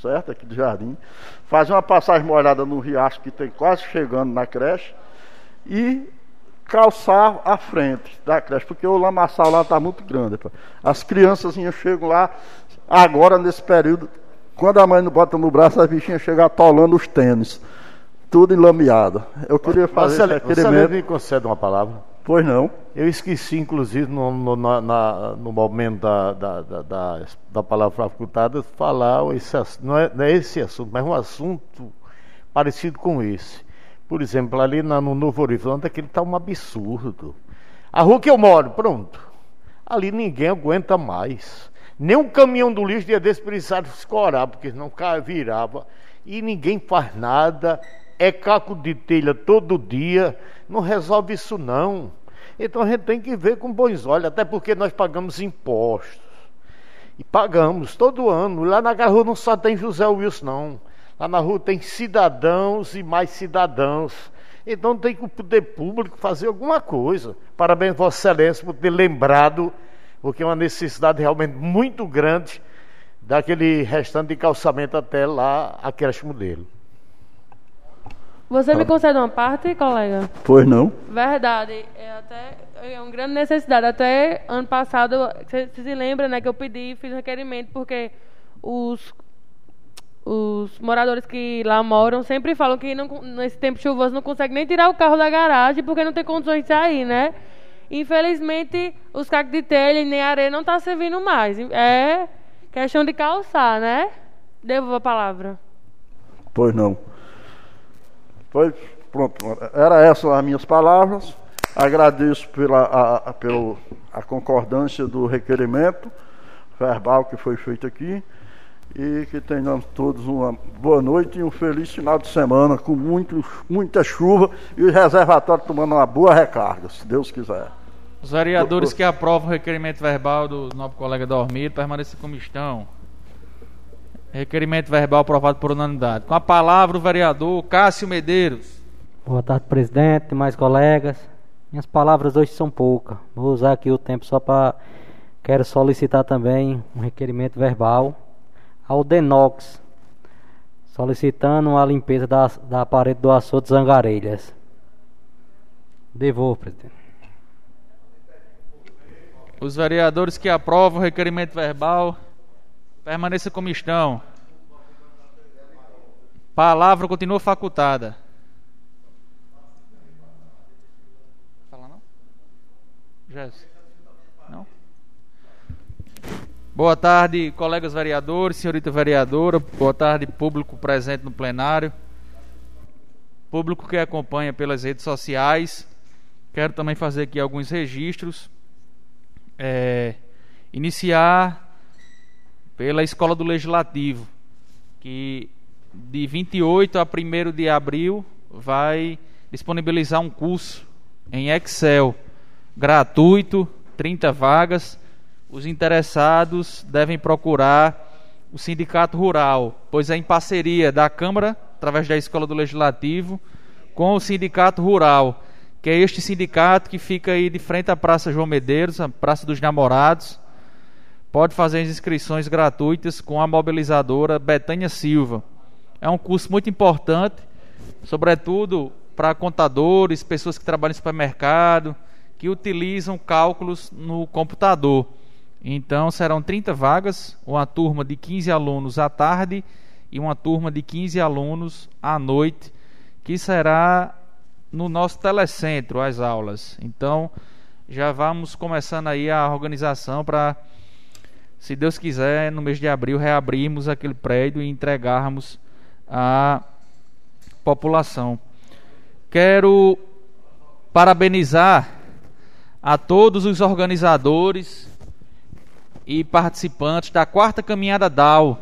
certo? Aqui de Jardim. Fazer uma passagem molhada no riacho que tem quase chegando na creche e calçar a frente da creche, porque o lamaçal lá está muito grande. As crianças chegam lá, agora nesse período, quando a mãe não bota no braço, as bichinhas chegam atolando os tênis, tudo enlameado. Eu queria fazer você, esse Você me concede uma palavra? Pois não. Eu esqueci, inclusive, no, no, na, no momento da, da, da, da, palavra facultada, falar esse, não, é, não é esse assunto, mas um assunto parecido com esse. Por exemplo, ali na, no Novo Horizonte, aquele está um absurdo. A rua que eu moro, pronto. Ali ninguém aguenta mais. Nem um caminhão do lixo dia desse precisava escorar, porque não virava. E ninguém faz nada. É caco de telha todo dia. Não resolve isso não. Então a gente tem que ver com bons olhos, até porque nós pagamos impostos. E pagamos todo ano. Lá na rua não só tem José Wilson, não. Lá na rua tem cidadãos e mais cidadãos. Então tem que o poder público fazer alguma coisa. Parabéns, Vossa Excelência, por ter lembrado, porque é uma necessidade realmente muito grande daquele restante de calçamento até lá a creche modelo. Você me concede uma parte, colega? Pois não. Verdade. É até é uma grande necessidade. Até ano passado, você se lembra, né, que eu pedi, fiz um requerimento porque os os moradores que lá moram sempre falam que não, nesse tempo chuvoso não conseguem nem tirar o carro da garagem porque não tem condições de sair, né? Infelizmente, os cacos de telha e nem areia não está servindo mais. É questão de calçar, né? Devolvo a palavra. Pois não. Pois, pronto. Era essas as minhas palavras. Agradeço pela a, a, pelo, a concordância do requerimento verbal que foi feito aqui e que tenhamos todos uma boa noite e um feliz final de semana com muito, muita chuva e o reservatório tomando uma boa recarga, se Deus quiser. Os vereadores que aprovam o requerimento verbal do nosso colega Dormir permaneçam como estão. Requerimento verbal aprovado por unanimidade. Com a palavra o vereador Cássio Medeiros. Boa tarde, presidente, mais colegas. Minhas palavras hoje são poucas. Vou usar aqui o tempo só para. Quero solicitar também um requerimento verbal ao Denox, solicitando a limpeza da, da parede do açude Zangarelhas. Devolvo, presidente. Os vereadores que aprovam o requerimento verbal permaneçam como estão. Palavra continua facultada. Fala não? Jéssica. Boa tarde, colegas vereadores, senhorita vereadora. Boa tarde, público presente no plenário. Público que acompanha pelas redes sociais. Quero também fazer aqui alguns registros. É, iniciar pela Escola do Legislativo, que de 28 a 1 de abril vai disponibilizar um curso em Excel, gratuito, 30 vagas. Os interessados devem procurar o Sindicato Rural, pois é em parceria da Câmara, através da Escola do Legislativo, com o Sindicato Rural, que é este sindicato que fica aí de frente à Praça João Medeiros, a Praça dos Namorados. Pode fazer as inscrições gratuitas com a mobilizadora Betânia Silva. É um curso muito importante, sobretudo para contadores, pessoas que trabalham em supermercado, que utilizam cálculos no computador. Então serão 30 vagas, uma turma de 15 alunos à tarde e uma turma de 15 alunos à noite, que será no nosso telecentro as aulas. Então já vamos começando aí a organização para, se Deus quiser, no mês de abril reabrirmos aquele prédio e entregarmos à população. Quero parabenizar a todos os organizadores e participantes da quarta caminhada DAO,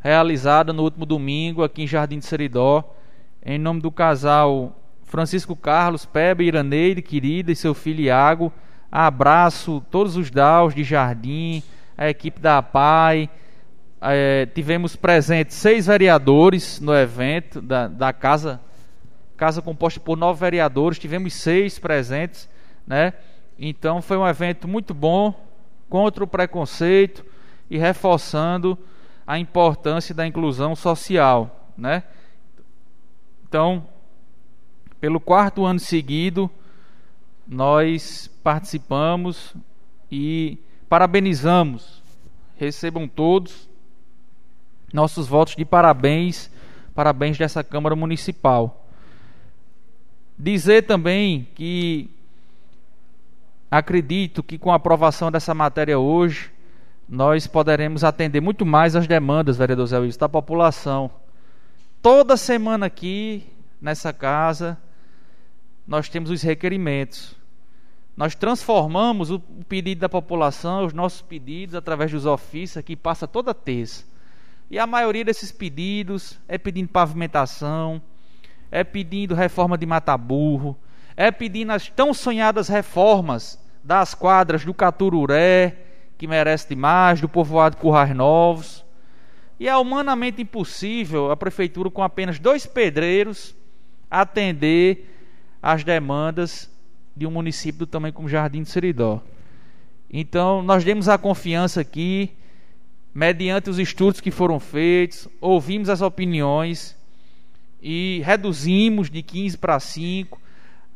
realizada no último domingo aqui em Jardim de Seridó, em nome do casal Francisco Carlos, Pebe Iraneide, querida, e seu filho Iago. Abraço todos os DAOs de Jardim, a equipe da APAI. É, tivemos presentes seis vereadores no evento da, da casa, casa composta por nove vereadores, tivemos seis presentes, né? Então foi um evento muito bom contra o preconceito e reforçando a importância da inclusão social, né? Então, pelo quarto ano seguido, nós participamos e parabenizamos. Recebam todos nossos votos de parabéns, parabéns dessa Câmara Municipal. Dizer também que Acredito que com a aprovação dessa matéria hoje, nós poderemos atender muito mais as demandas, vereador Zé Wilson, da população. Toda semana aqui, nessa casa, nós temos os requerimentos. Nós transformamos o pedido da população, os nossos pedidos, através dos ofícios, que passa toda terça. E a maioria desses pedidos é pedindo pavimentação, é pedindo reforma de mata-burro, é pedindo as tão sonhadas reformas das quadras do Catururé, que merece demais, do povoado Currais Novos. E é humanamente impossível a prefeitura, com apenas dois pedreiros, atender às demandas de um município do tamanho como Jardim de Seridó. Então, nós demos a confiança aqui, mediante os estudos que foram feitos, ouvimos as opiniões e reduzimos de 15 para 5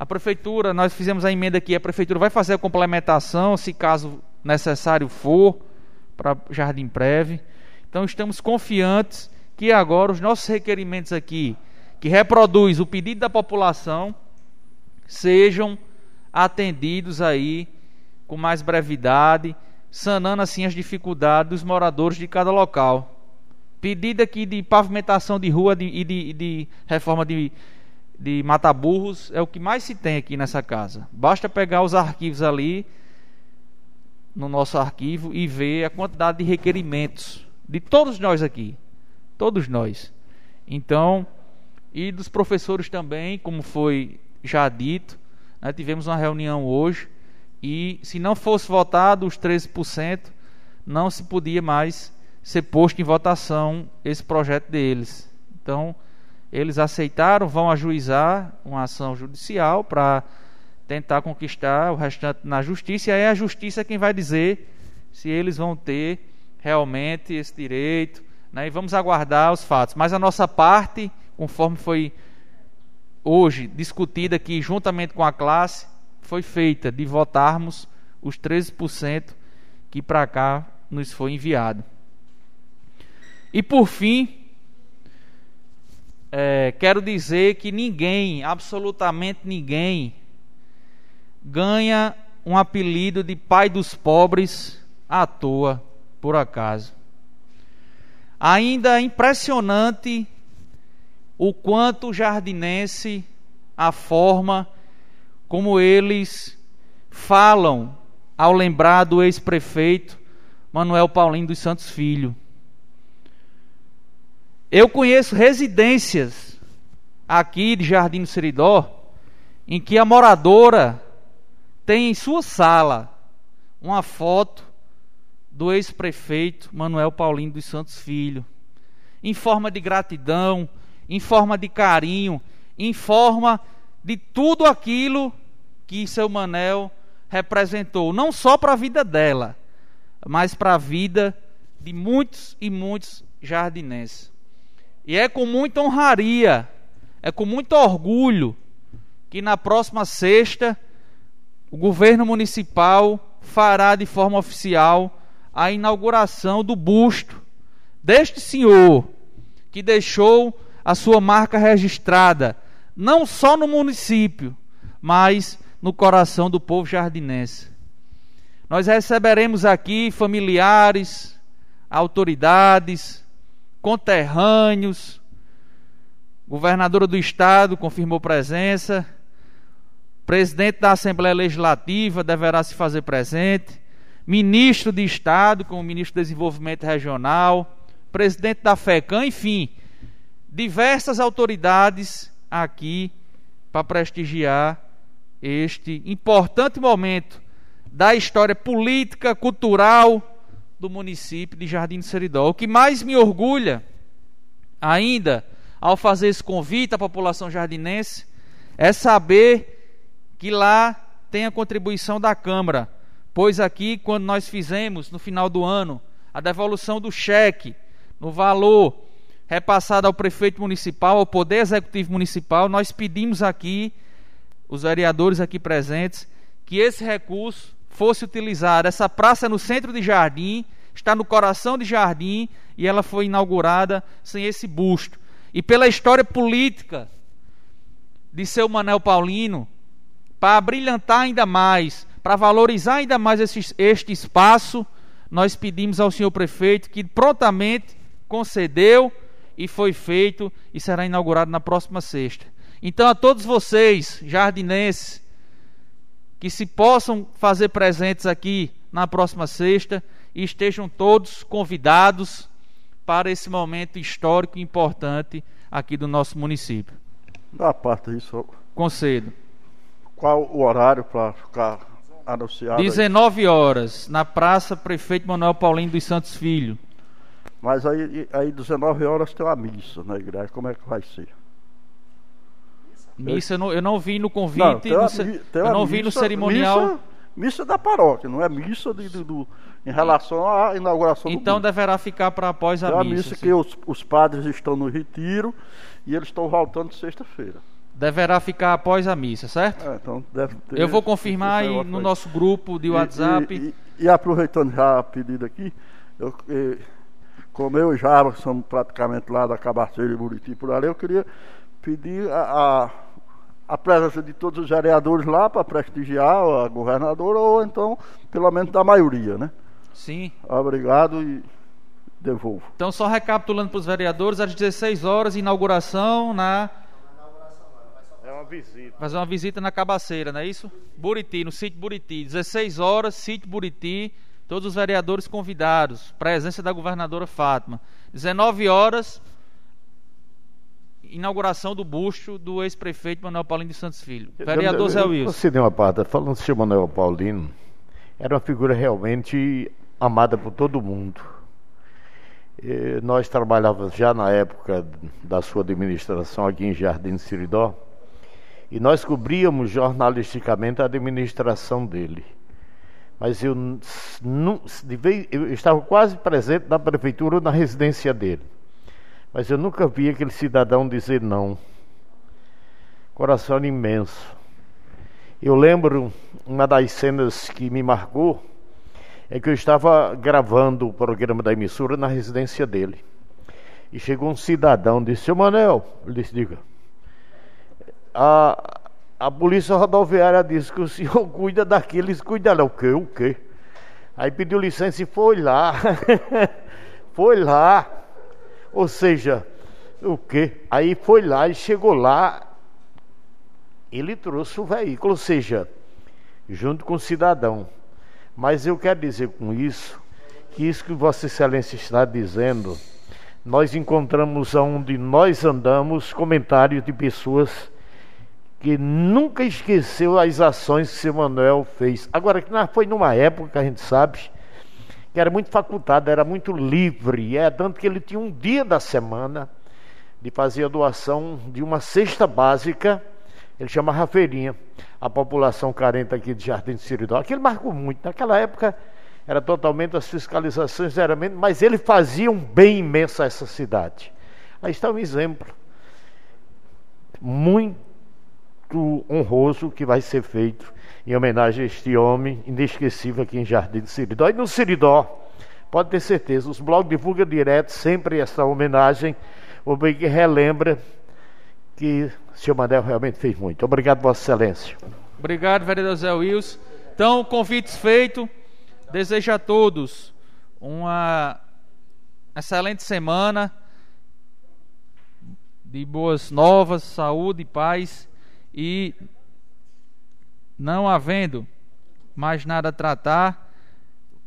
a prefeitura, nós fizemos a emenda aqui, a prefeitura vai fazer a complementação, se caso necessário for, para Jardim Preve. Então estamos confiantes que agora os nossos requerimentos aqui, que reproduz o pedido da população, sejam atendidos aí com mais brevidade, sanando assim as dificuldades dos moradores de cada local. Pedido aqui de pavimentação de rua e de, de, de reforma de de mata-burros é o que mais se tem aqui nessa casa. Basta pegar os arquivos ali no nosso arquivo e ver a quantidade de requerimentos de todos nós aqui, todos nós. Então, e dos professores também, como foi já dito, né, tivemos uma reunião hoje e se não fosse votado os 13%, não se podia mais ser posto em votação esse projeto deles. Então, eles aceitaram, vão ajuizar uma ação judicial para tentar conquistar o restante na justiça, e aí é a justiça quem vai dizer se eles vão ter realmente esse direito, né? e vamos aguardar os fatos. Mas a nossa parte, conforme foi hoje discutida aqui juntamente com a classe, foi feita de votarmos os 13% que para cá nos foi enviado. E por fim, é, quero dizer que ninguém, absolutamente ninguém, ganha um apelido de pai dos pobres à toa, por acaso. Ainda é impressionante o quanto jardinense, a forma como eles falam ao lembrar do ex-prefeito Manuel Paulinho dos Santos Filho. Eu conheço residências aqui de Jardim do Seridó em que a moradora tem em sua sala uma foto do ex-prefeito Manuel Paulino dos Santos Filho, em forma de gratidão, em forma de carinho, em forma de tudo aquilo que seu Manel representou, não só para a vida dela, mas para a vida de muitos e muitos jardinenses. E é com muita honraria, é com muito orgulho que na próxima sexta o governo municipal fará de forma oficial a inauguração do busto deste senhor que deixou a sua marca registrada não só no município, mas no coração do povo jardinense. Nós receberemos aqui familiares, autoridades, conterrâneos, governadora do estado confirmou presença, presidente da Assembleia Legislativa deverá se fazer presente, ministro de Estado, como ministro do Desenvolvimento Regional, presidente da FECAM, enfim, diversas autoridades aqui para prestigiar este importante momento da história política, cultural do município de Jardim do Seridó. O que mais me orgulha ainda ao fazer esse convite à população jardinense é saber que lá tem a contribuição da Câmara, pois aqui quando nós fizemos no final do ano a devolução do cheque no valor repassado ao prefeito municipal, ao poder executivo municipal, nós pedimos aqui os vereadores aqui presentes, que esse recurso fosse utilizado. Essa praça é no centro de Jardim, está no coração de Jardim e ela foi inaugurada sem esse busto. E pela história política de seu Manel Paulino, para brilhantar ainda mais, para valorizar ainda mais este, este espaço, nós pedimos ao senhor prefeito que prontamente concedeu e foi feito e será inaugurado na próxima sexta. Então, a todos vocês, jardinenses, que se possam fazer presentes aqui na próxima sexta e estejam todos convidados para esse momento histórico e importante aqui do nosso município. Da parte disso. Concedo. Qual o horário para ficar anunciado? 19 horas, na Praça Prefeito Manuel Paulinho dos Santos Filho. Mas aí, aí 19 horas tem uma missa na igreja, como é que vai ser? Missa eu não, eu não vi no convite, não, no, eu não vi no cerimonial. Missa, missa, da paróquia, não é missa de, de, de em relação à inauguração então do deverá ficar para após a tem missa. a missa que os, os padres estão no retiro e eles estão voltando sexta-feira. Deverá ficar após a missa, certo? É, então deve ter, eu vou confirmar aí no nosso grupo de WhatsApp. E, e, e, e aproveitando já a pedida aqui, eu, como eu já somos praticamente lá da Cabaceira e Buriti por ali, eu queria pedir a, a a presença de todos os vereadores lá para prestigiar a governadora, ou então, pelo menos, da maioria, né? Sim. Obrigado e devolvo. Então, só recapitulando para os vereadores, às 16 horas, inauguração na. É uma visita. Fazer uma visita na Cabaceira, não é isso? Buriti, no sítio Buriti. 16 horas, sítio Buriti. Todos os vereadores convidados. Presença da governadora Fátima. 19 horas, inauguração do busto do ex-prefeito Manuel Paulino de Santos Filho. Vereador Zé Wilson. Você deu uma parte, falando do senhor Manuel Paulino, era uma figura realmente amada por todo mundo. E nós trabalhávamos já na época da sua administração aqui em Jardim Siridó e nós cobríamos jornalisticamente a administração dele. Mas eu, não, eu estava quase presente na prefeitura na residência dele. Mas eu nunca vi aquele cidadão dizer não. Coração imenso. Eu lembro uma das cenas que me marcou é que eu estava gravando o programa da emissora na residência dele. E chegou um cidadão, disse, seu Manel, ele disse, diga, a, a polícia rodoviária disse que o senhor cuida daqueles, cuida lá, o quê, o quê? Aí pediu licença e foi lá, foi lá, ou seja, o quê? Aí foi lá e chegou lá, ele trouxe o veículo, ou seja, junto com o cidadão. Mas eu quero dizer com isso, que isso que Vossa Excelência está dizendo, nós encontramos onde nós andamos comentários de pessoas que nunca esqueceu as ações que seu Manuel fez. Agora, que foi numa época a gente sabe que era muito facultado, era muito livre, é tanto que ele tinha um dia da semana de fazer a doação de uma cesta básica, ele chama Rafeirinha, a população carente aqui de Jardim de Siridó. Aquilo marcou muito. Naquela época era totalmente as fiscalizações, era menos, mas ele fazia um bem imenso a essa cidade. Aí está um exemplo muito honroso que vai ser feito em homenagem a este homem inesquecível aqui em Jardim de Siridó. E no Siridó, pode ter certeza, os blogs divulgam direto sempre essa homenagem, o bem que relembra que o senhor Manel realmente fez muito. Obrigado, Vossa Excelência. Obrigado, vereador Zé Wilson. Então, convites feito. Desejo a todos uma excelente semana de boas novas, saúde, paz e não havendo mais nada a tratar,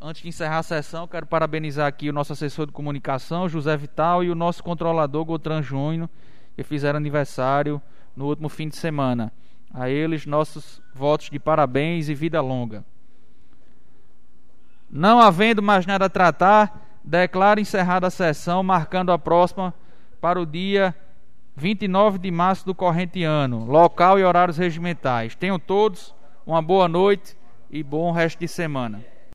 antes de encerrar a sessão, quero parabenizar aqui o nosso assessor de comunicação, José Vital, e o nosso controlador, Gotran Júnior, que fizeram aniversário no último fim de semana. A eles, nossos votos de parabéns e vida longa. Não havendo mais nada a tratar, declaro encerrada a sessão, marcando a próxima para o dia 29 de março do corrente ano, local e horários regimentais. Tenham todos uma boa noite e bom resto de semana.